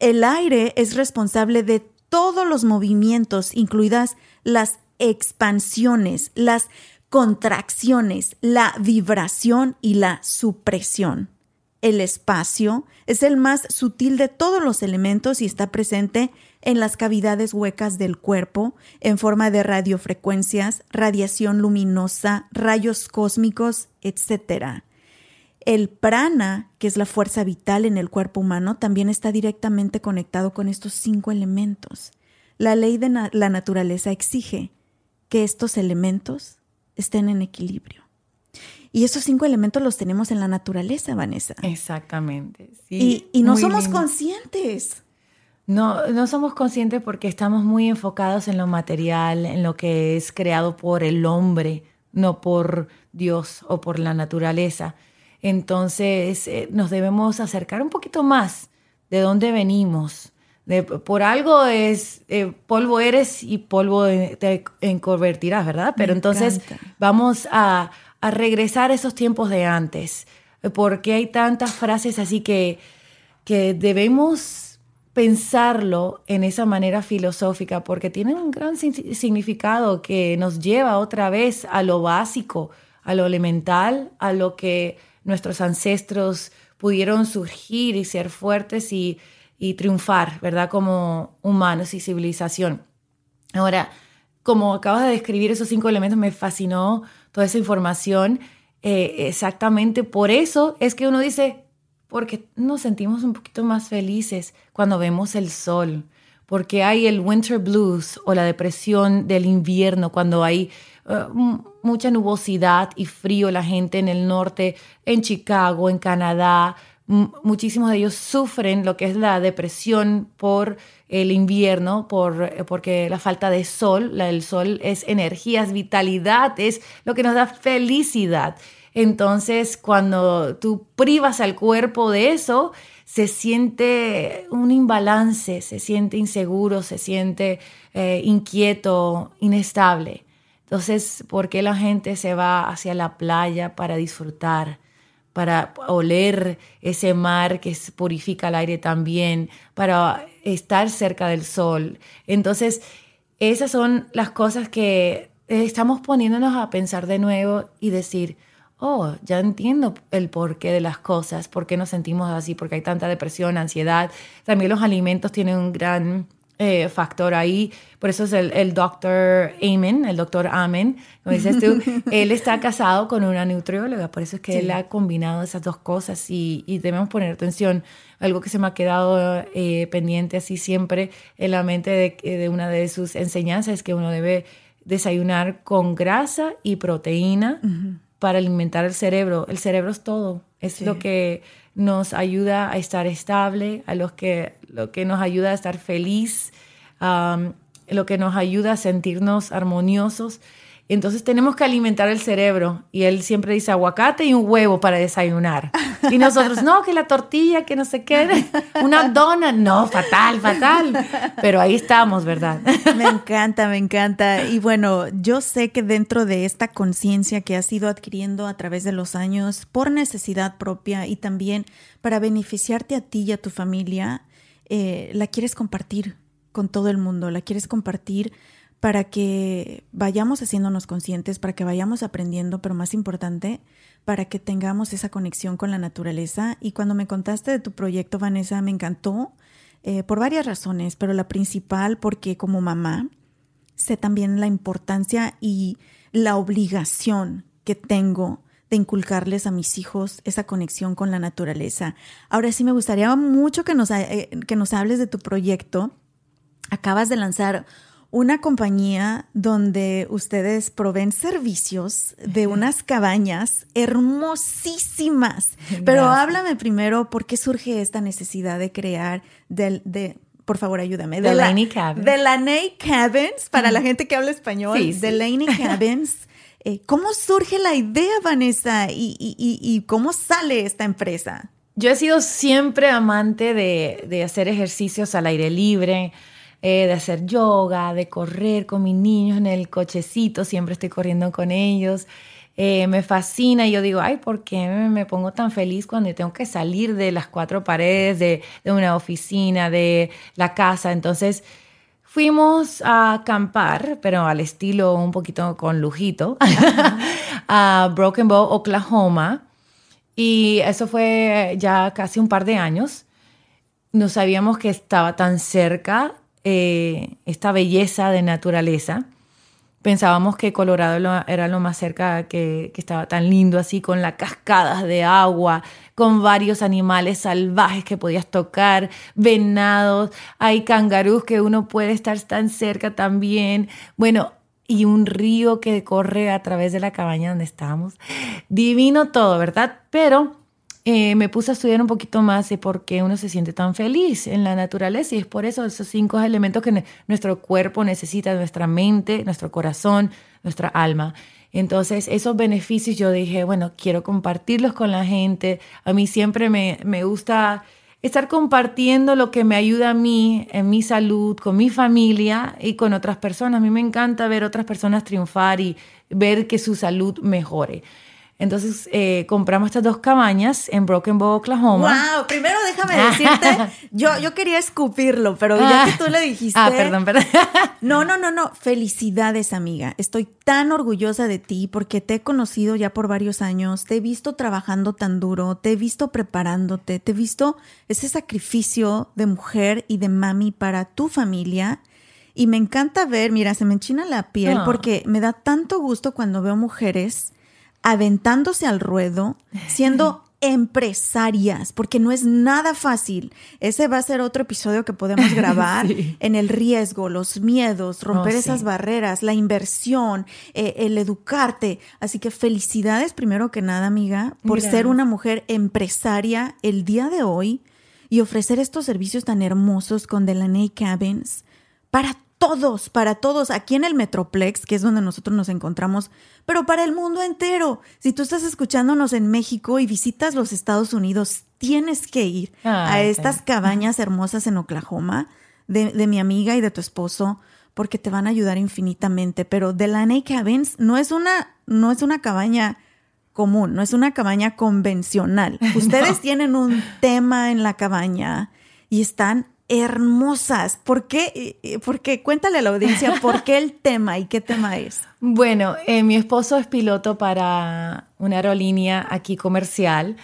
El aire es responsable de todos los movimientos, incluidas las expansiones, las contracciones, la vibración y la supresión. El espacio es el más sutil de todos los elementos y está presente en las cavidades huecas del cuerpo en forma de radiofrecuencias, radiación luminosa, rayos cósmicos, etc. El prana, que es la fuerza vital en el cuerpo humano, también está directamente conectado con estos cinco elementos. La ley de la naturaleza exige que estos elementos estén en equilibrio. Y esos cinco elementos los tenemos en la naturaleza, Vanessa. Exactamente. y, no somos conscientes. No, no somos conscientes porque estamos muy enfocados en lo material, en lo que es creado por el hombre, no por Dios o por la naturaleza. Entonces eh, nos debemos acercar un poquito más de dónde venimos. De, por algo es eh, polvo eres y polvo te convertirás, ¿verdad? Pero entonces vamos a, a regresar a esos tiempos de antes, porque hay tantas frases así que, que debemos pensarlo en esa manera filosófica porque tiene un gran significado que nos lleva otra vez a lo básico, a lo elemental, a lo que nuestros ancestros pudieron surgir y ser fuertes y, triunfar, ¿verdad? Como humanos y civilización. Ahora, como acabas de describir esos cinco elementos, me fascinó toda esa información. Eh, exactamente por eso es que uno dice, porque nos sentimos un poquito más felices cuando vemos el sol, porque hay el winter blues o la depresión del invierno, cuando hay eh, mucha nubosidad y frío, la gente en el norte, en Chicago, en Canadá, muchísimos de ellos sufren lo que es la depresión por el invierno, por, eh, porque la falta de sol, el sol es energía, es vitalidad, es lo que nos da felicidad. Entonces, cuando tú privas al cuerpo de eso, se siente un imbalance, se siente inseguro, se siente eh, inquieto, inestable. Entonces, ¿por qué la gente se va hacia la playa para disfrutar? Para oler ese mar que purifica el aire también, para estar cerca del sol. Entonces, esas son las cosas que estamos poniéndonos a pensar de nuevo y decir, oh, ya entiendo el porqué de las cosas, por qué nos sentimos así, porque hay tanta depresión, ansiedad. También los alimentos tienen un gran eh, factor ahí. Por eso es el, doctor Amen, el doctor Amen, como dices tú, él está casado con una nutrióloga, por eso es que él ha combinado esas dos cosas y, debemos poner atención. Algo que se me ha quedado eh, pendiente así siempre en la mente de, de una de sus enseñanzas es que uno debe desayunar con grasa y proteína para alimentar el cerebro. El cerebro es todo, es lo que nos ayuda a estar estable, a los que, lo que nos ayuda a estar feliz, lo que nos ayuda a sentirnos armoniosos. Entonces tenemos que alimentar el cerebro y él siempre dice aguacate y un huevo para desayunar. Y nosotros, no, que la tortilla, que no se quede, una dona, no, fatal, fatal. Pero ahí estamos, ¿verdad? Me encanta, me encanta. Y bueno, yo sé que dentro de esta conciencia que has ido adquiriendo a través de los años por necesidad propia y también para beneficiarte a ti y a tu familia, eh, la quieres compartir con todo el mundo, la quieres compartir para que vayamos haciéndonos conscientes, para que vayamos aprendiendo, pero más importante, para que tengamos esa conexión con la naturaleza. Y cuando me contaste de tu proyecto, Vanessa, me encantó eh, por varias razones, pero la principal porque como mamá sé también la importancia y la obligación que tengo de inculcarles a mis hijos esa conexión con la naturaleza. Ahora sí me gustaría mucho que nos, eh, que nos hables de tu proyecto. Acabas de lanzar una compañía donde ustedes proveen servicios de unas cabañas hermosísimas. Pero háblame primero, ¿por qué surge esta necesidad de crear, del, de, por favor, ayúdame. De Laney Cabins. De Laney Cabins, para la gente que habla español. Sí, De Laney Cabins. Eh, ¿Cómo surge la idea, Vanessa? ¿Y, y, cómo sale esta empresa? Yo he sido siempre amante de, de hacer ejercicios al aire libre eh, de hacer yoga, de correr con mis niños en el cochecito, siempre estoy corriendo con ellos. Eh, me fascina y yo digo, ay, ¿por qué me pongo tan feliz cuando tengo que salir de las cuatro paredes de, de una oficina, de la casa? Entonces fuimos a acampar, pero al estilo un poquito con lujito, a Broken Bow, Oklahoma. Y eso fue ya casi un par de años. No sabíamos que estaba tan cerca eh, esta belleza de naturaleza. Pensábamos que Colorado era lo más cerca, que, estaba tan lindo así, con las cascadas de agua, con varios animales salvajes que podías tocar, venados, hay cangarús que uno puede estar tan cerca también. Bueno, y un río que corre a través de la cabaña donde estábamos. Divino todo, ¿verdad? Pero eh, me puse a estudiar un poquito más de por qué uno se siente tan feliz en la naturaleza y es por eso esos cinco elementos que nuestro cuerpo necesita, nuestra mente, nuestro corazón, nuestra alma. Entonces, esos beneficios yo dije, bueno, quiero compartirlos con la gente. A mí siempre me, me gusta estar compartiendo lo que me ayuda a mí en mi salud, con mi familia y con otras personas. A mí me encanta ver otras personas triunfar y ver que su salud mejore. Entonces eh, compramos estas dos cabañas en Broken Bow, Oklahoma. Wow, primero déjame decirte, yo, yo quería escupirlo, pero ya que tú le dijiste. Ah, perdón, perdón. No, no, no, no. Felicidades, amiga. Estoy tan orgullosa de ti porque te he conocido ya por varios años, te he visto trabajando tan duro, te he visto preparándote, te he visto ese sacrificio de mujer y de mami para tu familia. Y me encanta ver, mira, se me enchina la piel Ah. porque me da tanto gusto cuando veo mujeres aventándose al ruedo, siendo empresarias, porque no es nada fácil. Ese va a ser otro episodio que podemos grabar Sí. en el riesgo, los miedos, romper Oh, sí. esas barreras, la inversión, eh, el educarte. Así que felicidades primero que nada, amiga, por ser una mujer empresaria el día de hoy y ofrecer estos servicios tan hermosos con Delaney Cabins para todos, para todos, aquí en el Metroplex, que es donde nosotros nos encontramos, pero para el mundo entero. Si tú estás escuchándonos en México y visitas los Estados Unidos, tienes que ir a Ay, estas cabañas hermosas en Oklahoma de, de mi amiga y de tu esposo, porque te van a ayudar infinitamente. Pero Delaney Cabins no es una, no es una cabaña común, no es una cabaña convencional. Ustedes tienen un tema en la cabaña y están hermosas. ¿Por qué? Eh, Porque cuéntale a la audiencia por qué el tema y qué tema es. Bueno, eh, mi esposo es piloto para una aerolínea aquí comercial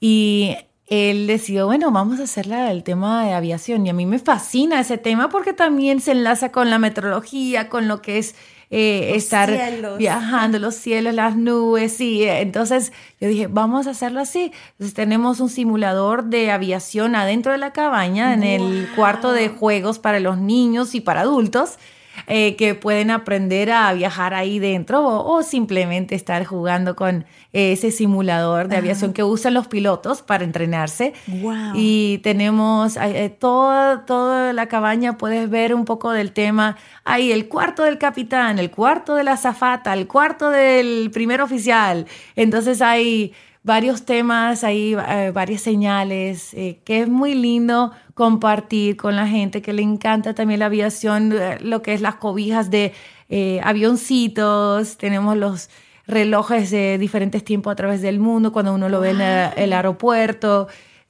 y él decidió, bueno, vamos a hacerla el tema de aviación. Y a mí me fascina ese tema porque también se enlaza con la meteorología, con lo que es eh, estar cielos. viajando, los cielos, las nubes, sí. eh, Entonces yo dije, vamos a hacerlo así. Entonces tenemos un simulador de aviación adentro de la cabaña, en el cuarto de juegos para los niños y para adultos. Eh, que pueden aprender a viajar ahí dentro o, o simplemente estar jugando con ese simulador de aviación que usan los pilotos para entrenarse. Wow. Y tenemos eh, eh, toda, toda la cabaña, puedes ver un poco del tema. Ahí el cuarto del capitán, el cuarto de la azafata, el cuarto del primer oficial. Entonces hay varios temas, hay eh, varias señales, eh, que es muy lindo compartir con la gente que le encanta también la aviación, eh, lo que es las cobijas de eh, avioncitos, tenemos los relojes de diferentes tiempos a través del mundo, cuando uno lo ve en el, el aeropuerto.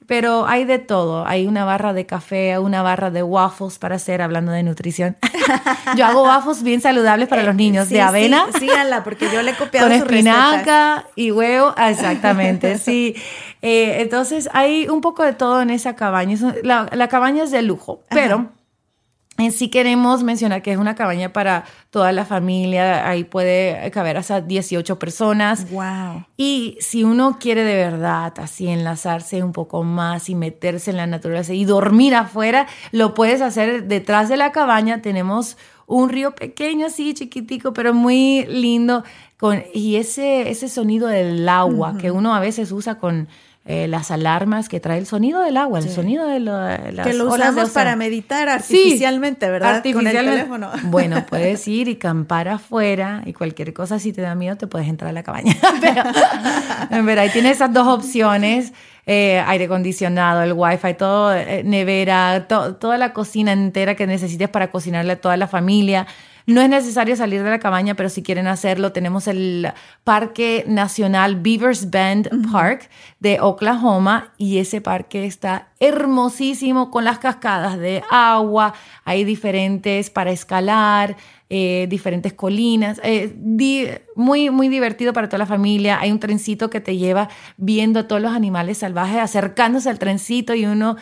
Pero hay de todo. Hay una barra de café, una barra de waffles para hacer, hablando de nutrición. yo hago waffles bien saludables para los niños, Sí, de avena. Sí, síganla, porque yo le he copiado Con recetas. espinaca y huevo, ah, exactamente, sí. Eh, entonces hay un poco de todo en esa cabaña. La, la cabaña es de lujo, pero sí queremos mencionar que es una cabaña para toda la familia. Ahí puede caber hasta 18 personas. Wow. Y si uno quiere de verdad así enlazarse un poco más y meterse en la naturaleza y dormir afuera, lo puedes hacer detrás de la cabaña. Tenemos un río pequeño así, chiquitico, pero muy lindo. Con, y ese, ese sonido del agua que uno a veces usa con eh, las alarmas que trae el sonido del agua, el sonido de, lo- las Que lo olas usamos para meditar Sí, artificialmente, ¿verdad? artificialmente. Con el teléfono. Bueno, puedes ir y campar afuera y cualquier cosa, si te da miedo, te puedes entrar a la cabaña. Pero, en verdad, ahí tienes esas dos opciones. eh, aire acondicionado, el wifi, todo, eh, nevera, to- toda la cocina entera que necesites para cocinarle a toda la familia. No es necesario salir de la cabaña, pero si quieren hacerlo, tenemos el Parque Nacional Beavers Bend Park de Oklahoma y ese parque está hermosísimo con las cascadas de agua, hay diferentes para escalar, eh, diferentes colinas, eh, di- muy, muy divertido para toda la familia. Hay un trencito que te lleva viendo a todos los animales salvajes acercándose al trencito y uno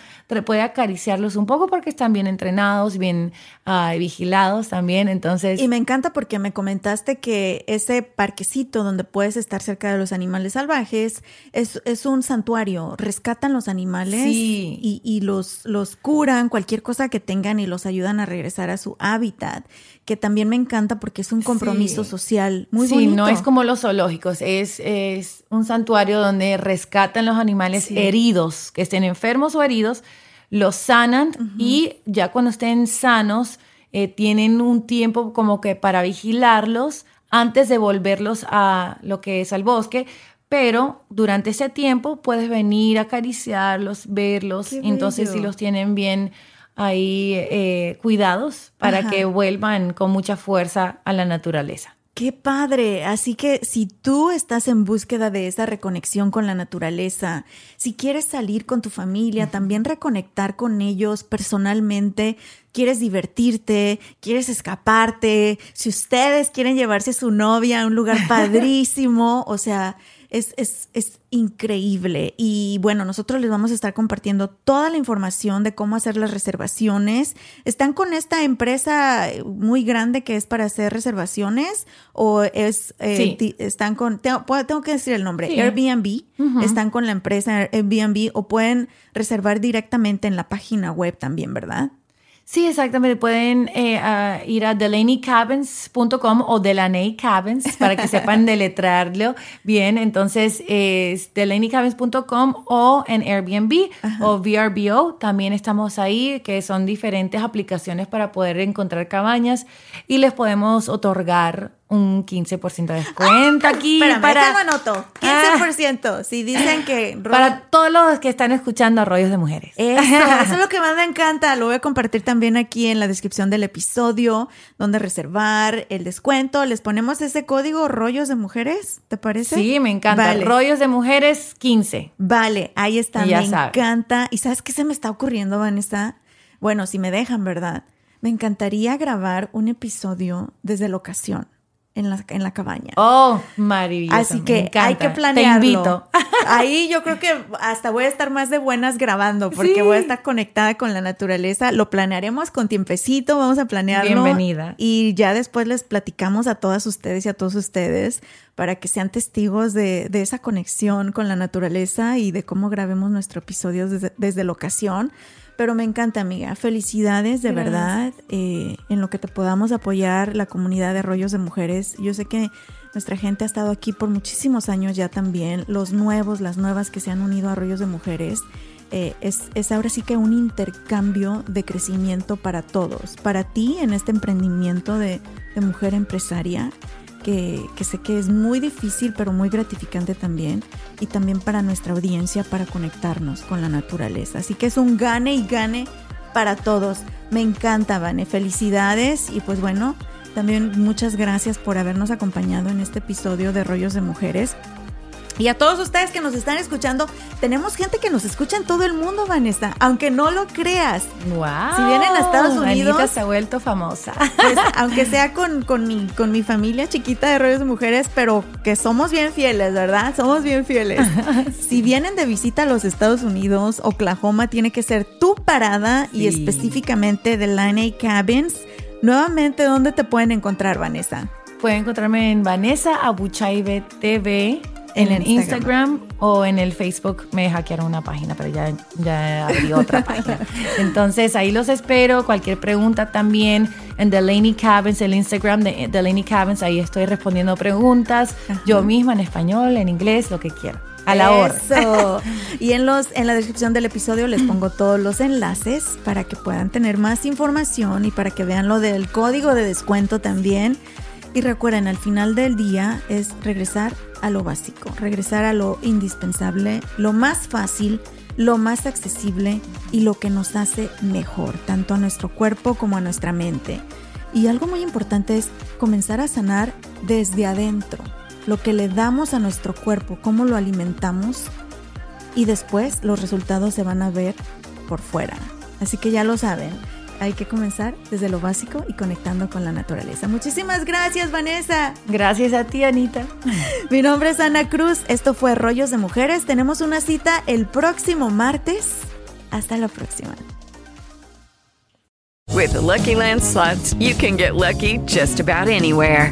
puede acariciarlos un poco porque están bien entrenados, bien ah, vigilados también. Entonces, Y me encanta porque me comentaste que ese parquecito donde puedes estar cerca de los animales salvajes es, es un santuario. Rescatan los animales Sí. y, y los, los curan, cualquier cosa que tengan y los ayudan a regresar a su hábitat. Que también me encanta porque es un compromiso Sí. social muy sí, bonito. no es como los zoológicos, es, es un santuario donde rescatan los animales Sí. heridos, que estén enfermos o heridos, los sanan y ya cuando estén sanos eh, tienen un tiempo como que para vigilarlos antes de volverlos a lo que es al bosque. Pero durante ese tiempo puedes venir a acariciarlos, verlos. Entonces, si los tienen bien ahí eh, cuidados para Ajá. que vuelvan con mucha fuerza a la naturaleza. Qué padre. Así que si tú estás en búsqueda de esa reconexión con la naturaleza, si quieres salir con tu familia, también reconectar con ellos personalmente, quieres divertirte, quieres escaparte, si ustedes quieren llevarse a su novia a un lugar padrísimo, o sea, es, es, es increíble. Y bueno, nosotros les vamos a estar compartiendo toda la información de cómo hacer las reservaciones. ¿Están con esta empresa muy grande que es para hacer reservaciones? ¿O es, eh, Sí. están con, tengo, tengo que decir el nombre, Sí. Airbnb? Están con la empresa Airbnb o pueden reservar directamente en la página web también, ¿verdad? Sí, exactamente. Pueden eh, a ir a delaneycabins.com o Delaney Cabins para que sepan deletrarlo bien. Entonces es delaneycabins.com o en Airbnb o VRBO. También estamos ahí, que son diferentes aplicaciones para poder encontrar cabañas y les podemos otorgar un 15% de descuento aquí Espérame, para, déjame anoto. 15%. Si dicen que... para todos los que están escuchando Arroyos de Mujeres. Eso, eso es lo que más me encanta. Lo voy a compartir también aquí en la descripción del episodio, donde reservar el descuento. Les ponemos ese código rollos de mujeres, ¿te parece? Sí, me encanta. Vale. Rollos de Mujeres 15. Vale, ahí está, ya me encanta. ¿Y sabes qué se me está ocurriendo, Vanessa? Bueno, si me dejan, ¿verdad? Me encantaría grabar un episodio desde la ocasión, en la, en la cabaña. Oh, maravilloso. Así que hay que planearlo. Te invito. Ahí yo creo que hasta voy a estar más de buenas grabando porque Sí. voy a estar conectada con la naturaleza. Lo planearemos con tiempecito, vamos a planearlo. Bienvenida. Y ya después les platicamos a todas ustedes y a todos ustedes para que sean testigos de, de esa conexión con la naturaleza y de cómo grabemos nuestro episodio desde, desde la ocasión. Pero me encanta, amiga. Felicidades, de Gracias. verdad, eh, en lo que te podamos apoyar la comunidad de rollos de mujeres. Yo sé que nuestra gente ha estado aquí por muchísimos años ya también. Los nuevos, las nuevas que se han unido a rollos de mujeres. eh, es, es ahora sí que un intercambio de crecimiento para todos. Para ti en este emprendimiento de, de mujer empresaria, que, sé que es muy difícil pero muy gratificante también. Y también para nuestra audiencia para conectarnos con la naturaleza. Así que es un gane y gane para todos. Me encanta, Vane. Felicidades y pues bueno, también muchas gracias por habernos acompañado en este episodio de Rollos de Mujeres. Y a todos ustedes que nos están escuchando, tenemos gente que nos escucha en todo el mundo, Vanessa, aunque no lo creas. Wow. Si vienen a Estados Unidos- Anita se ha vuelto famosa. Pues, aunque sea con, con, mi, con mi familia chiquita de rollos de mujeres, pero que somos bien fieles, ¿verdad? Somos bien fieles. Si vienen de visita a los Estados Unidos, Oklahoma tiene que ser tu parada y específicamente de Line Cabins. Nuevamente, ¿dónde te pueden encontrar, Vanessa? Pueden encontrarme en Vanessa Abuchaibe TV. En En, el Instagram. Instagram. o en el Facebook me hackearon una página, pero ya, ya abrí otra página. Entonces ahí los espero. Cualquier pregunta también en Delaney Cabins, el Instagram de Delaney Cabins, ahí estoy respondiendo preguntas. Ajá. Yo misma en español, en inglés, lo que quiera. A la hora. Eso. Y en, los, en la descripción del episodio les pongo todos los enlaces para que puedan tener más información y para que vean lo del código de descuento también. Y recuerden, al final del día es regresar a lo básico, regresar a lo indispensable, lo más fácil, lo más accesible y lo que nos hace mejor, tanto a nuestro cuerpo como a nuestra mente. Y algo muy importante es comenzar a sanar desde adentro, lo que le damos a nuestro cuerpo, cómo lo alimentamos y después los resultados se van a ver por fuera. Así que ya lo saben, hay que comenzar desde lo básico y conectando con la naturaleza. Muchísimas gracias, Vanessa. Gracias a ti, Anita. Mi nombre es Ana Cruz, esto fue Rollos de Mujeres. Tenemos una cita el próximo martes. Hasta la próxima. With the Lucky Land slots, you can get lucky just about anywhere.